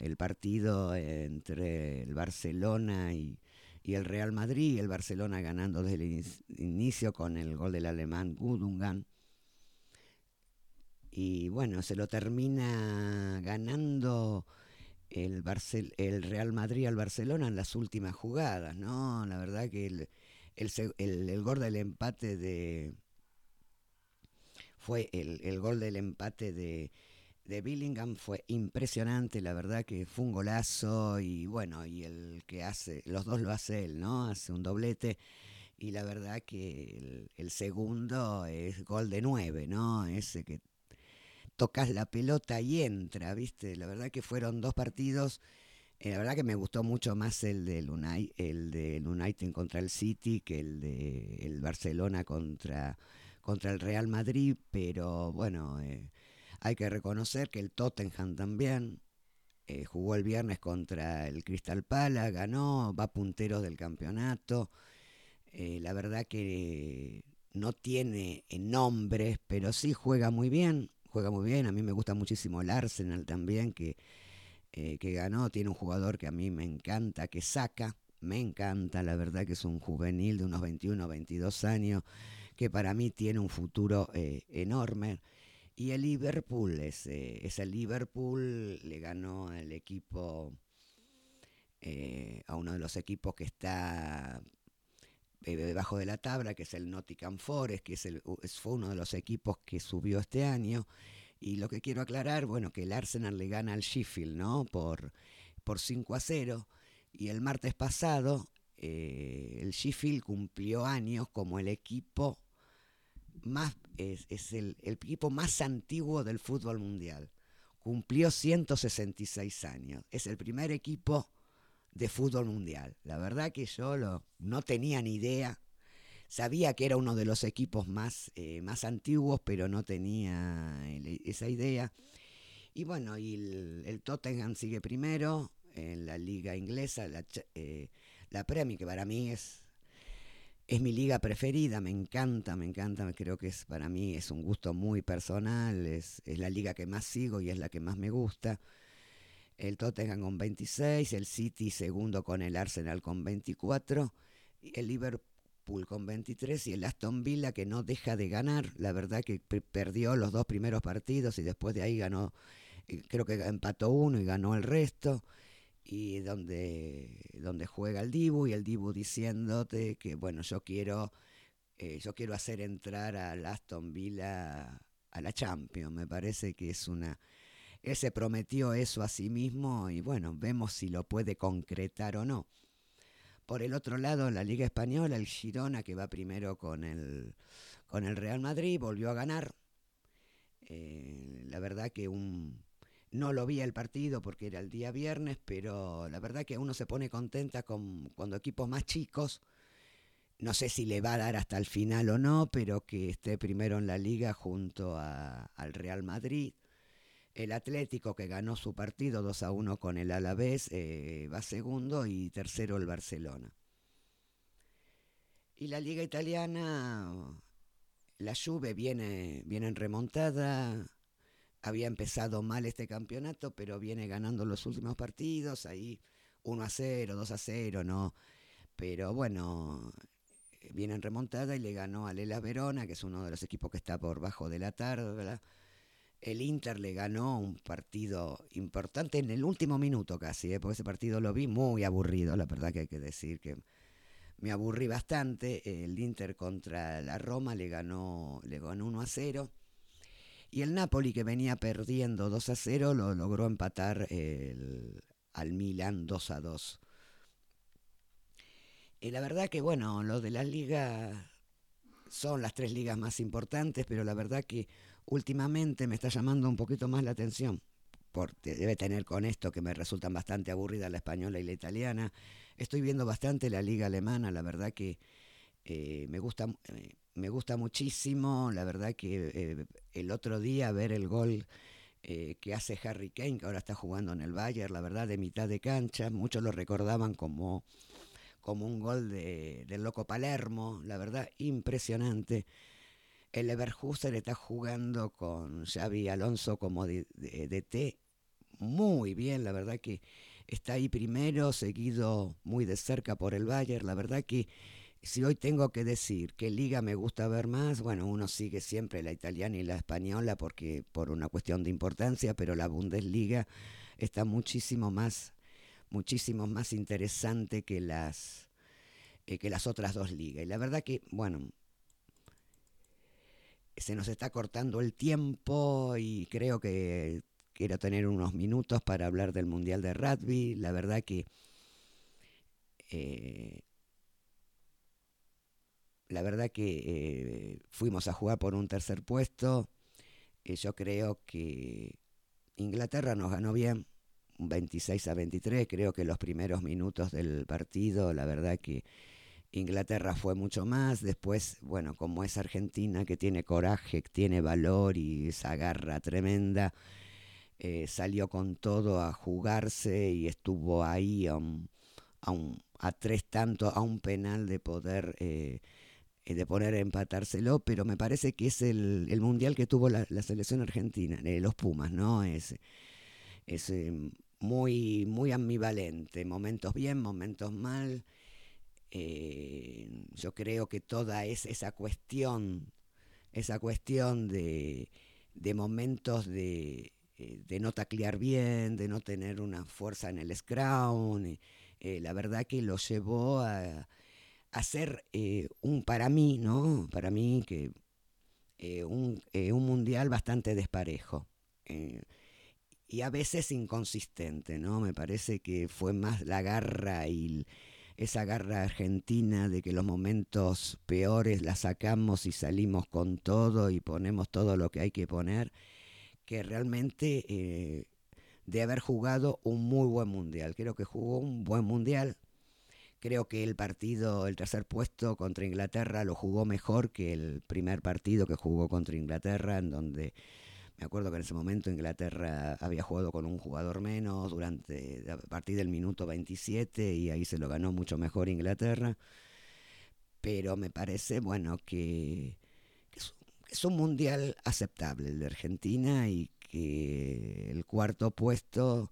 Speaker 3: el partido entre el Barcelona y, el Real Madrid, el Barcelona ganando desde el inicio con el gol del alemán Gudungan. Y bueno, se lo termina ganando el, Real Madrid al Barcelona en las últimas jugadas, ¿no? La verdad que el, el, gol del empate de... Fue el, gol del empate de, de Billingham fue impresionante, la verdad que fue un golazo y bueno, y el que hace, los dos lo hace él, ¿no? Hace un doblete y la verdad que el segundo es gol de nueve, ¿no? Ese que tocas la pelota y entra, ¿viste? La verdad que fueron dos partidos. Eh, la verdad que me gustó mucho más el del United, contra el City que el de el Barcelona contra, contra el Real Madrid, pero bueno, eh, hay que reconocer que el Tottenham también eh, jugó el viernes contra el Crystal Palace, ganó, va puntero del campeonato. la verdad que no tiene nombres, pero sí juega muy bien juega muy bien. A mí me gusta muchísimo el Arsenal también, que, eh, que ganó. Tiene un jugador que a mí me encanta, que saca. Me encanta, la verdad que es un juvenil de unos 21 o 22 años, que para mí tiene un futuro eh, enorme. Y el Liverpool, es, el Liverpool, le ganó al equipo, eh, a uno de los equipos que está debajo de la tabla, que es el Nottingham Forest, que es el, fue uno de los equipos que subió este año. Y lo que quiero aclarar, bueno, que el Arsenal le gana al Sheffield, ¿no? Por, por 5 a 0. Y el martes pasado, eh, el Sheffield cumplió años como el equipo más, es, es el, el, equipo más antiguo del fútbol mundial. Cumplió 166 años. Es el primer equipo de fútbol mundial. La verdad que yo lo, no tenía ni idea. Sabía que era uno de los equipos más, eh, más antiguos, pero no tenía esa idea. Y bueno, y el, Tottenham sigue primero en la liga inglesa, la, eh, la Premier, que para mí es, es mi liga preferida, me encanta, me encanta, creo que es para mí es un gusto muy personal, es, es la liga que más sigo y es la que más me gusta el Tottenham con 26, el City segundo con el Arsenal con 24, el Liverpool con 23 y el Aston Villa que no deja de ganar, la verdad que perdió los dos primeros partidos y después de ahí ganó, creo que empató uno y ganó el resto. y donde, donde juega el Dibu y el Dibu diciéndote que bueno, yo quiero, eh, yo quiero hacer entrar a Aston Villa a la Champions. Me parece que es una. Él se prometió eso a sí mismo y bueno, vemos si lo puede concretar o no. Por el otro lado, la Liga Española, el Girona, que va primero con el, con el Real Madrid, volvió a ganar. Eh, la verdad que un, no lo vi el partido porque era el día viernes, pero la verdad que uno se pone contenta con, cuando equipos más chicos, no sé si le va a dar hasta el final o no, pero que esté primero en la liga junto al Real Madrid. El Atlético que ganó su partido 2 a 1 con el Alavés eh, va segundo y tercero el Barcelona. Y la liga italiana, la Juve viene, viene en remontada, había empezado mal este campeonato, pero viene ganando los últimos partidos, ahí 1 a 0, 2 a 0, ¿no? Pero bueno, viene en remontada y le ganó a Lela Verona, que es uno de los equipos que está por bajo de la tarde, ¿verdad? El Inter le ganó un partido importante en el último minuto casi, ¿eh? porque ese partido lo vi muy aburrido, la verdad que hay que decir que me aburrí bastante. El Inter contra la Roma le ganó, le ganó 1 a 0. Y el Napoli, que venía perdiendo 2 a 0, lo logró empatar al Milan 2 a 2. Y la verdad que, bueno, lo de las ligas son las tres ligas más importantes, pero la verdad que últimamente me está llamando un poquito más la atención. Porque debe tener con esto que me resultan bastante aburridas la española y la italiana. Estoy viendo bastante la liga alemana, la verdad que eh, me gusta eh, me gusta muchísimo, la verdad que eh, el otro día ver el gol que hace Harry Kane, que ahora está jugando en el Bayern, la verdad de mitad de cancha, muchos lo recordaban como como un gol de, del loco Palermo, la verdad impresionante. El Leverkusen está jugando con Xavi Alonso como de, T muy bien, la verdad que está ahí primero, seguido muy de cerca por el Bayern, la verdad que si hoy tengo que decir qué liga me gusta ver más, bueno, uno sigue siempre la italiana y la española porque por una cuestión de importancia, pero la Bundesliga está muchísimo más muchísimo más interesante que las, eh, que las otras dos ligas. Y la verdad que, bueno, se nos está cortando el tiempo y creo que quiero tener unos minutos para hablar del Mundial de Rugby. La verdad que... Eh, la verdad que eh, fuimos a jugar por un tercer puesto. yo creo que Inglaterra nos ganó bien 26 a 23, creo que los primeros minutos del partido, la verdad que Inglaterra fue mucho más, después, bueno, como es Argentina, que tiene coraje, que tiene valor y esa garra tremenda, eh, salió con todo a jugarse y estuvo ahí a, a, tres tantos, a un penal de poder... Eh, de poner empatárselo, pero me parece que es el, el mundial que tuvo la, selección argentina, eh, los Pumas, ¿no? Es, es muy, muy ambivalente, momentos bien, momentos mal. Eh, yo creo que toda es esa cuestión, esa cuestión de, de momentos de, eh, de, no taclear bien, de no tener una fuerza en el scrum, eh, la verdad que lo llevó a, a ser un, para mí, ¿no? Para mí que un, un mundial bastante desparejo y a veces inconsistente, ¿no? Me parece que fue más la garra y esa garra argentina de que los momentos peores la sacamos y salimos con todo y ponemos todo lo que hay que poner, que realmente eh, de haber jugado un muy buen mundial. Creo que jugó un buen mundial. Creo que el partido, el tercer puesto contra Inglaterra lo jugó mejor que el primer partido que jugó contra Inglaterra, en donde me acuerdo que en ese momento Inglaterra había jugado con un jugador menos durante a partir del minuto 27 y ahí se lo ganó mucho mejor Inglaterra. Pero me parece, bueno, que, es, un mundial aceptable el de Argentina y que el cuarto puesto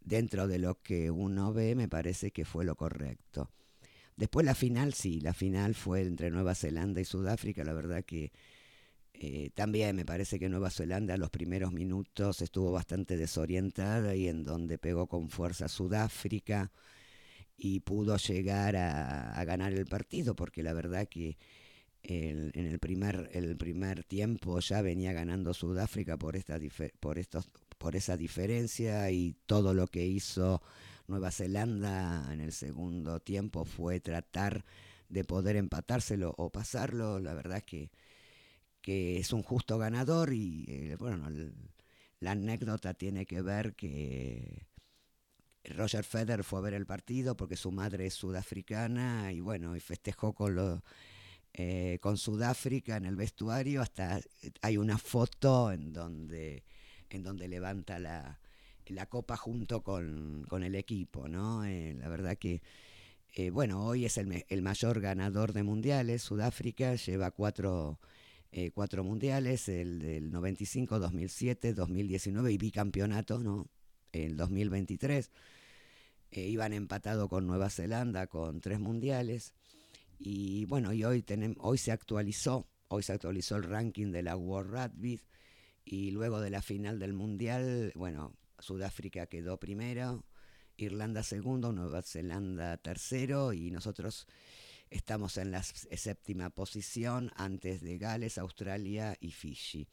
Speaker 3: dentro de lo que uno ve me parece que fue lo correcto. Después la final, sí, la final fue entre Nueva Zelanda y Sudáfrica, la verdad que Eh, también me parece que Nueva Zelanda en los primeros minutos estuvo bastante desorientada y en donde pegó con fuerza Sudáfrica y pudo llegar a, ganar el partido, porque la verdad que en el primer, el primer tiempo ya venía ganando Sudáfrica por, esta, por, estos, por esa diferencia y todo lo que hizo Nueva Zelanda en el segundo tiempo fue tratar de poder empatárselo o pasarlo. La verdad que, que es un justo ganador y eh, bueno, la anécdota tiene que ver que Roger Federer fue a ver el partido porque su madre es sudafricana y bueno, y festejó con lo, eh, con Sudáfrica en el vestuario, hasta hay una foto en donde, en donde levanta la, la copa junto con, con, el equipo, ¿no? Eh, la verdad que, eh, bueno, hoy es el, el, mayor ganador de mundiales, Sudáfrica lleva cuatro, cuatro mundiales, el del 95, 2007, 2019 y bicampeonato, ¿no? El 2023. Eh, iban empatados con Nueva Zelanda con tres mundiales. Y bueno, y hoy, tenemos, hoy se actualizó, hoy se actualizó el ranking de la World Rugby y luego de la final del mundial, bueno, Sudáfrica quedó primero, Irlanda segundo, Nueva Zelanda tercero y nosotros estamos en la séptima posición antes de Gales, Australia y Fiji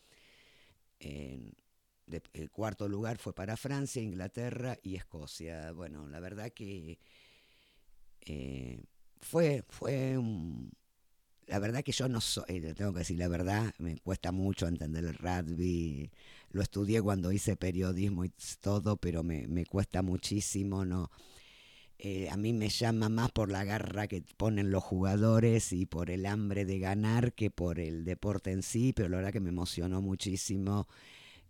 Speaker 3: el cuarto lugar fue para Francia, Inglaterra y Escocia. Bueno, la verdad que eh, fue, fue un... La verdad que yo no soy, eh, tengo que decir la verdad, me cuesta mucho entender el rugby. Lo estudié cuando hice periodismo y todo, pero me, me cuesta muchísimo, ¿no? Eh, a mí me llama más por la garra que ponen los jugadores y por el hambre de ganar que por el deporte en sí, pero la verdad que me emocionó muchísimo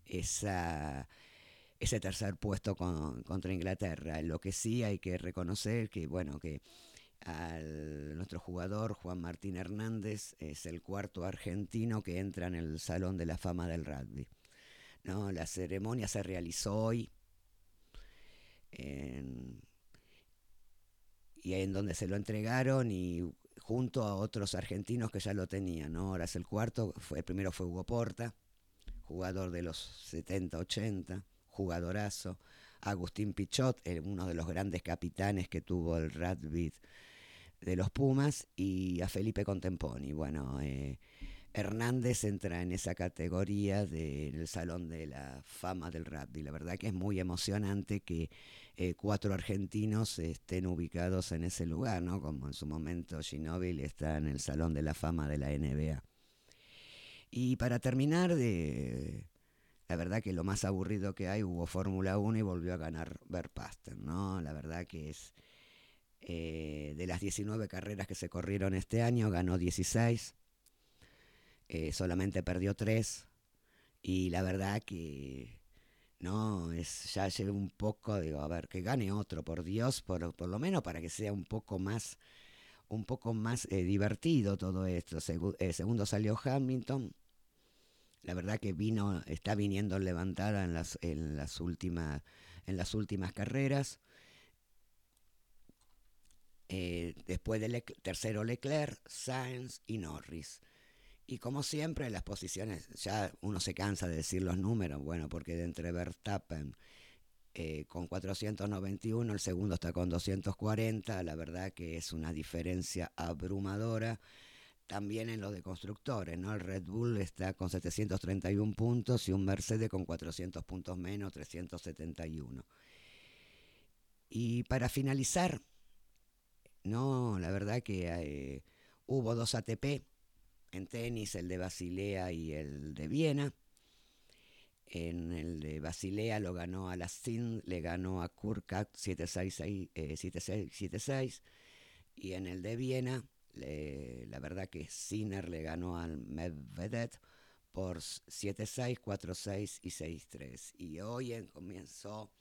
Speaker 3: esa, ese tercer puesto contra Inglaterra. Lo que sí hay que reconocer que, bueno, que nuestro jugador Juan Martín Hernández es el cuarto argentino que entra en el Salón de la Fama del Rugby. ¿no? La ceremonia se realizó hoy y en donde se lo entregaron y junto a otros argentinos que ya lo tenían. ¿no? Ahora es el cuarto, el primero fue Hugo Porta, jugador de los 70, 80, jugadorazo. Agustín Pichot, uno de los grandes capitanes que tuvo el rugby de los Pumas, y a Felipe Contemponi. Bueno, eh, Hernández entra en esa categoría del Salón de la Fama del Rugby. La verdad que es muy emocionante que eh, cuatro argentinos estén ubicados en ese lugar, ¿no? Como en su momento Ginóbili está en el Salón de la Fama de la NBA. Y para terminar, de, la verdad que lo más aburrido que hay, hubo Fórmula 1 y volvió a ganar Verstappen, ¿no? La verdad que es, eh, de las 19 carreras que se corrieron este año, ganó 16, eh, solamente perdió 3, y la verdad que, no, es, ya llevé un poco, digo, a ver, que gane otro, por Dios, por, por lo menos para que sea un poco más un poco más eh, divertido todo esto. segundo salió Hamilton, la verdad que vino, está viniendo levantada en las, en las, últimas, en las últimas carreras. Eh, después del tercero Leclerc, Sainz y Norris. Y como siempre, las posiciones, ya uno se cansa de decir los números, bueno, porque de entre Verstappen eh, con 491, el segundo está con 240, la verdad que es una diferencia abrumadora también en lo de constructores, ¿no? El Red Bull está con 731 puntos y un Mercedes con 400 puntos menos, 371. Y para finalizar, no, la verdad que eh, hubo dos ATP en tenis, el de Basilea y el de Viena. En el de Basilea lo ganó a la le ganó a Kurkat 7-6, 7-6, y en el de Viena la verdad que Sinner le ganó al Medvedev por 7-6, 4-6 y 6-3. Y hoy comenzó,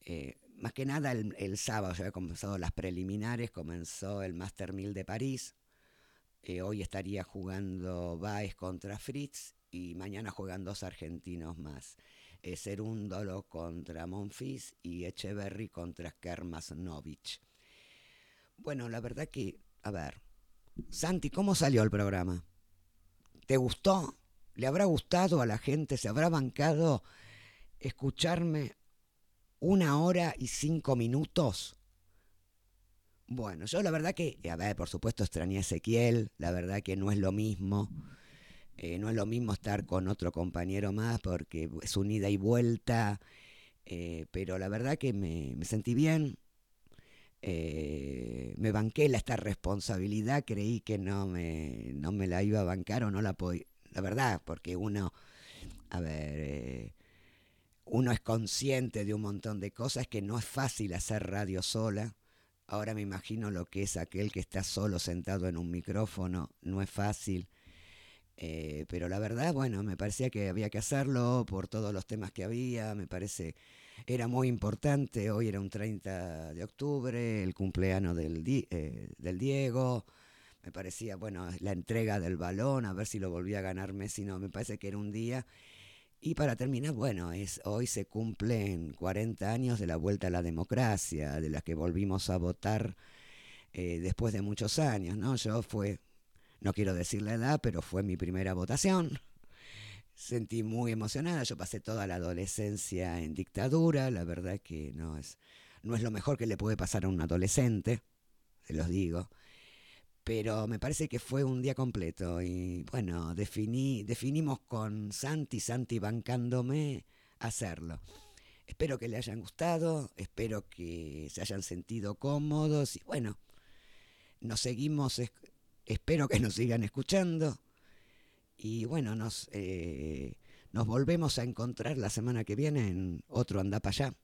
Speaker 3: eh, más que nada el, sábado, ya había comenzado las preliminares, comenzó el Master 1000 de París. Eh, hoy estaría jugando Baez contra Fritz y mañana juegan dos argentinos más. Eh, contra Monfils y Echeverry contra Kermasnovich. Bueno, la verdad que, a ver, Santi, ¿cómo salió el programa? ¿Te gustó? ¿Le habrá gustado a la gente? ¿Se habrá bancado escucharme una hora y cinco minutos? Bueno, yo la verdad que, a ver, por supuesto extrañé a Ezequiel, la verdad que no es lo mismo. Eh, no es lo mismo estar con otro compañero más porque es un ida y vuelta, eh, pero la verdad que me, sentí bien, eh, me banqué esta responsabilidad, creí que no me, no me la iba a bancar o no la podía, la verdad, porque uno, a ver, uno es consciente de un montón de cosas que no es fácil hacer radio sola. Ahora me imagino lo que es aquel que está solo sentado en un micrófono, no es fácil. Eh, pero la verdad, bueno, me parecía que había que hacerlo por todos los temas que había, me parece, era muy importante, hoy era un 30 de octubre, el cumpleaños del, eh, del Diego, me parecía, bueno, la entrega del balón, a ver si lo volvía a ganar Messi, no, me parece que era un día. Y para terminar, bueno, es, hoy se cumplen 40 años de la vuelta a la democracia, de la que volvimos a votar eh, después de muchos años, ¿no? Yo fue no quiero decir la edad, pero fue mi primera votación. Sentí muy emocionada, yo pasé toda la adolescencia en dictadura, la verdad que no es, no es lo mejor que le puede pasar a un adolescente, se los digo, pero me parece que fue un día completo y bueno, definí, definimos con Santi, Santi bancándome hacerlo. Espero que le hayan gustado, espero que se hayan sentido cómodos y bueno, nos seguimos Espero que nos sigan escuchando. Y bueno, nos, eh, nos volvemos a encontrar la semana que viene en otro Andá para allá.